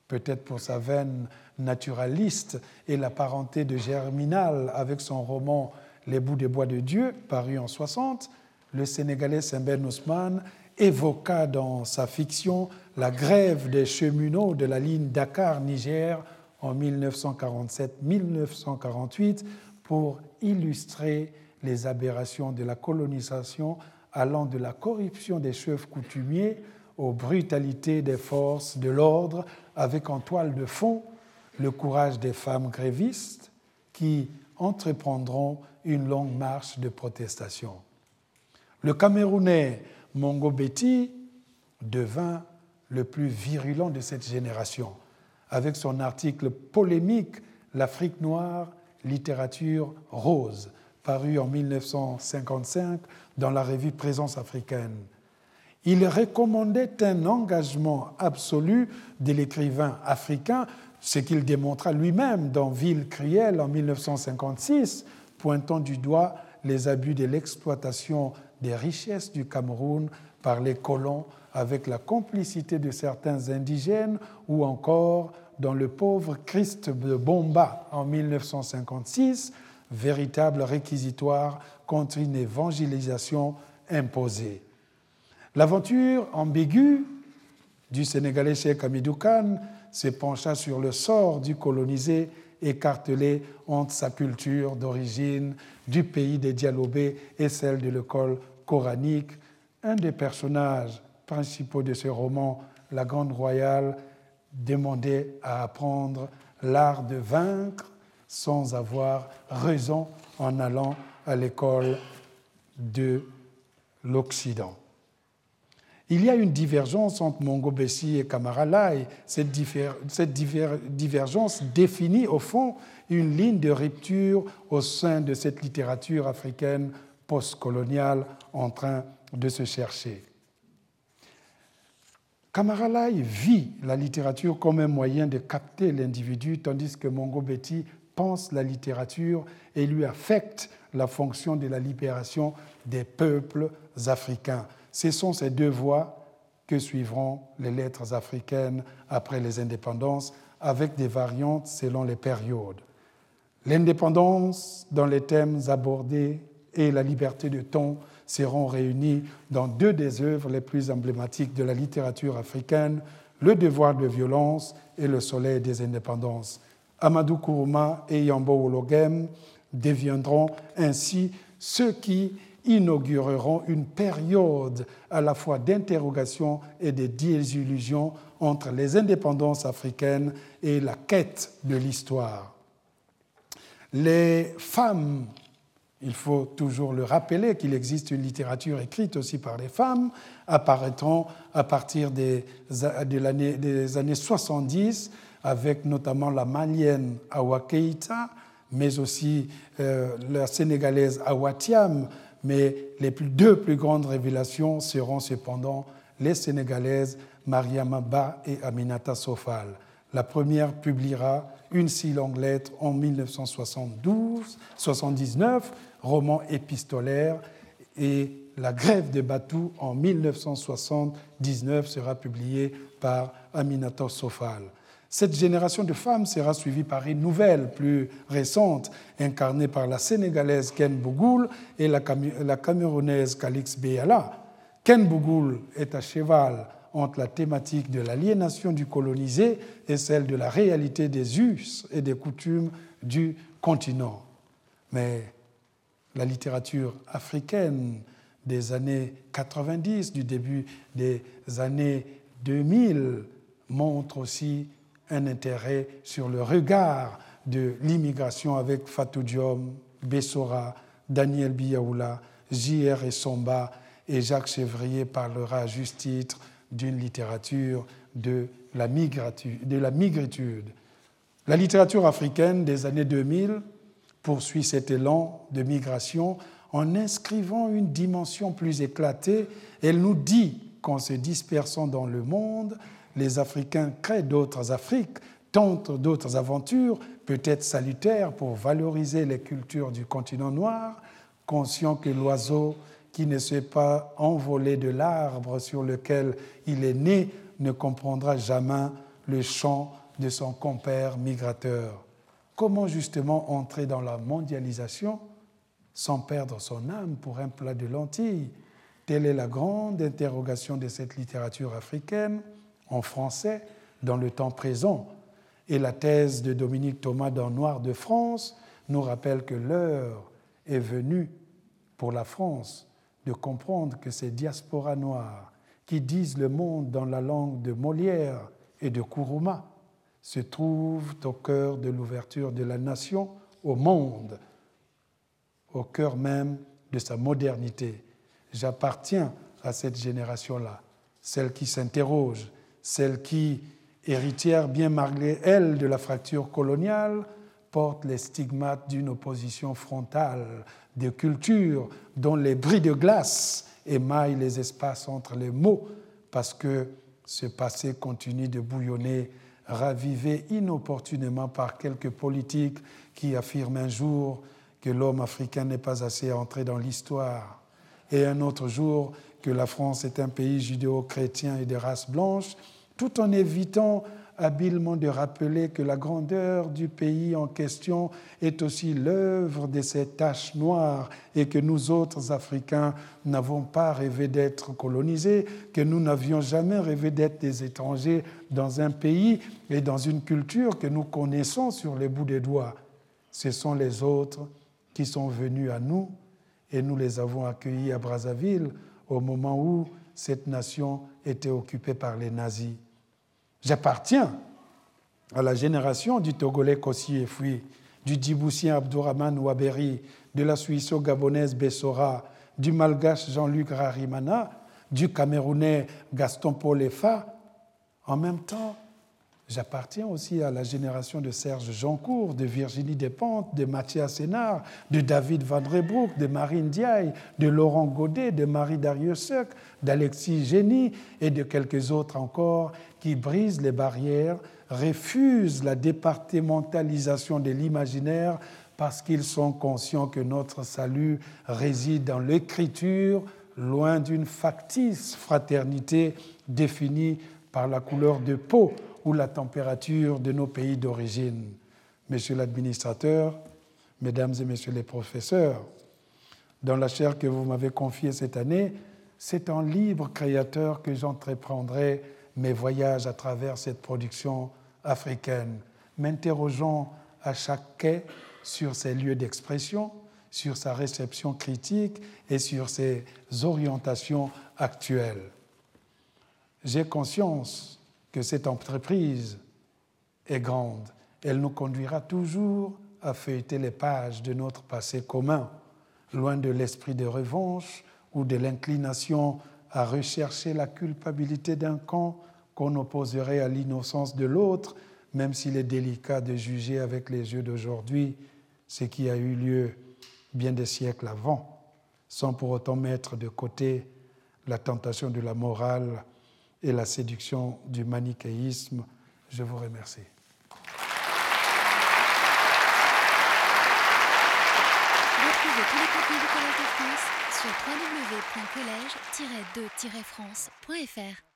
peut-être pour sa veine naturaliste et la parenté de Germinal avec son roman Les bouts des bois de Dieu, paru en 60, le Sénégalais Sembène Ousmane évoqua dans sa fiction la grève des cheminots de la ligne Dakar-Niger en 1947-1948 pour illustrer les aberrations de la colonisation allant de la corruption des chefs coutumiers aux brutalités des forces de l'ordre, avec en toile de fond le courage des femmes grévistes qui entreprendront une longue marche de protestation. Le Camerounais Mongo Betty devint le plus virulent de cette génération, avec son article polémique L'Afrique noire, littérature rose, paru en 1955 dans la revue Présence africaine. Il recommandait un engagement absolu de l'écrivain africain, ce qu'il démontra lui-même dans Ville cruelle en 1956, pointant du doigt les abus de l'exploitation des richesses du Cameroun par les colons avec la complicité de certains indigènes ou encore dans le pauvre Christ de Bomba en 1956, véritable réquisitoire contre une évangélisation imposée. L'aventure ambiguë du Sénégalais Cheikh Hamidou Khan se pencha sur le sort du colonisé écartelé entre sa culture d'origine du pays des Dialobés et celle de l'école coranique. Un des personnages principaux de ce roman, La Grande Royale, demandait à apprendre l'art de vaincre sans avoir raison en allant à l'école de l'Occident. Il y a une divergence entre Mongo Bessi et Kamaralai. Cette, cette divergence définit au fond une ligne de rupture au sein de cette littérature africaine postcoloniale en train de se chercher. Kamaralai vit la littérature comme un moyen de capter l'individu, tandis que Mongo Betty pense la littérature et lui affecte la fonction de la libération des peuples africains. Ce sont ces deux voies que suivront les lettres africaines après les indépendances, avec des variantes selon les périodes. L'indépendance dans les thèmes abordés et la liberté de ton seront réunis dans deux des œuvres les plus emblématiques de la littérature africaine, Le devoir de violence et Le soleil des indépendances. Amadou Kourouma et Yambo Ologem deviendront ainsi ceux qui inaugureront une période à la fois d'interrogation et de désillusion entre les indépendances africaines et la quête de l'histoire. Les femmes il faut toujours le rappeler qu'il existe une littérature écrite aussi par les femmes, apparaîtront à partir des, des années 70, avec notamment la malienne Awa Keita, mais aussi euh, la sénégalaise Awatiam. Mais les deux plus grandes révélations seront cependant les sénégalaises Mariama Ba et Aminata Sofal. La première publiera une si longue lettre en 1972, 79, roman épistolaire, et La grève des Batou en 1979 sera publiée par Aminata Sofal. Cette génération de femmes sera suivie par une nouvelle, plus récente, incarnée par la sénégalaise Ken Bougoul et la, camerounaise Calix Béala. Ken Bougoul est à cheval entre la thématique de l'aliénation du colonisé et celle de la réalité des us et des coutumes du continent. Mais la littérature africaine des années 90, du début des années 2000, montre aussi un intérêt sur le regard de l'immigration avec Fatou Diom, Bessora, Daniel Biaoula, J.R. Somba et Jacques Chevrier parlera à juste titre d'une littérature de la, de la migritude. La littérature africaine des années 2000 poursuit cet élan de migration en inscrivant une dimension plus éclatée. Elle nous dit qu'en se dispersant dans le monde, les Africains créent d'autres Afriques, tentent d'autres aventures, peut-être salutaires pour valoriser les cultures du continent noir, conscient que l'oiseau qui ne s'est pas envolé de l'arbre sur lequel il est né ne comprendra jamais le chant de son compère migrateur. Comment justement entrer dans la mondialisation sans perdre son âme pour un plat de lentilles? Telle est la grande interrogation de cette littérature africaine en français dans le temps présent. Et la thèse de Dominique Thomas dans Noir de France nous rappelle que l'heure est venue pour la France de comprendre que ces diasporas noires qui disent le monde dans la langue de Molière et de Kourouma se trouvent au cœur de l'ouverture de la nation au monde, au cœur même de sa modernité. J'appartiens à cette génération-là, celle qui s'interroge, celle qui, héritière bien malgré elle de la fracture coloniale, porte les stigmates d'une opposition frontale de cultures dont les bris de glace émaillent les espaces entre les mots, parce que ce passé continue de bouillonner, ravivé inopportunément par quelques politiques qui affirment un jour que l'homme africain n'est pas assez entré dans l'histoire, et un autre jour que la France est un pays judéo-chrétien et de race blanche, tout en évitant habilement de rappeler que la grandeur du pays en question est aussi l'œuvre de ces taches noires et que nous autres Africains n'avons pas rêvé d'être colonisés, que nous n'avions jamais rêvé d'être des étrangers dans un pays et dans une culture que nous connaissons sur les bouts des doigts. Ce sont les autres qui sont venus à nous et nous les avons accueillis à Brazzaville au moment où cette nation était occupée par les nazis. J'appartiens à la génération du Togolais Kossi Efui, du Djiboutien Abdourahman Ouaberi, de la Suisse-Gabonaise Bessora, du Malgache Jean-Luc Rarimana, du Camerounais Gaston Paul En même temps, J'appartiens aussi à la génération de Serge Jancourt, de Virginie Despentes, de Mathias Sénard, de David Van Rebroek, de Marine Diaye, de Laurent Godet, de Marie Dariussec, d'Alexis Génie et de quelques autres encore qui brisent les barrières, refusent la départementalisation de l'imaginaire parce qu'ils sont conscients que notre salut réside dans l'écriture, loin d'une factice fraternité définie par la couleur de peau ou la température de nos pays d'origine. Monsieur l'administrateur, mesdames et messieurs les professeurs, dans la chaire que vous m'avez confiée cette année, c'est en libre créateur que j'entreprendrai mes voyages à travers cette production africaine, m'interrogeant à chaque quai sur ses lieux d'expression, sur sa réception critique et sur ses orientations actuelles. J'ai conscience que cette entreprise est grande. Elle nous conduira toujours à feuilleter les pages de notre passé commun, loin de l'esprit de revanche ou de l'inclination à rechercher la culpabilité d'un camp qu'on opposerait à l'innocence de l'autre, même s'il est délicat de juger avec les yeux d'aujourd'hui ce qui a eu lieu bien des siècles avant, sans pour autant mettre de côté la tentation de la morale et la séduction du manichéisme. Je vous remercie. Retrouvez tous les contenus du Collège de France sur www.colège-2-france.fr.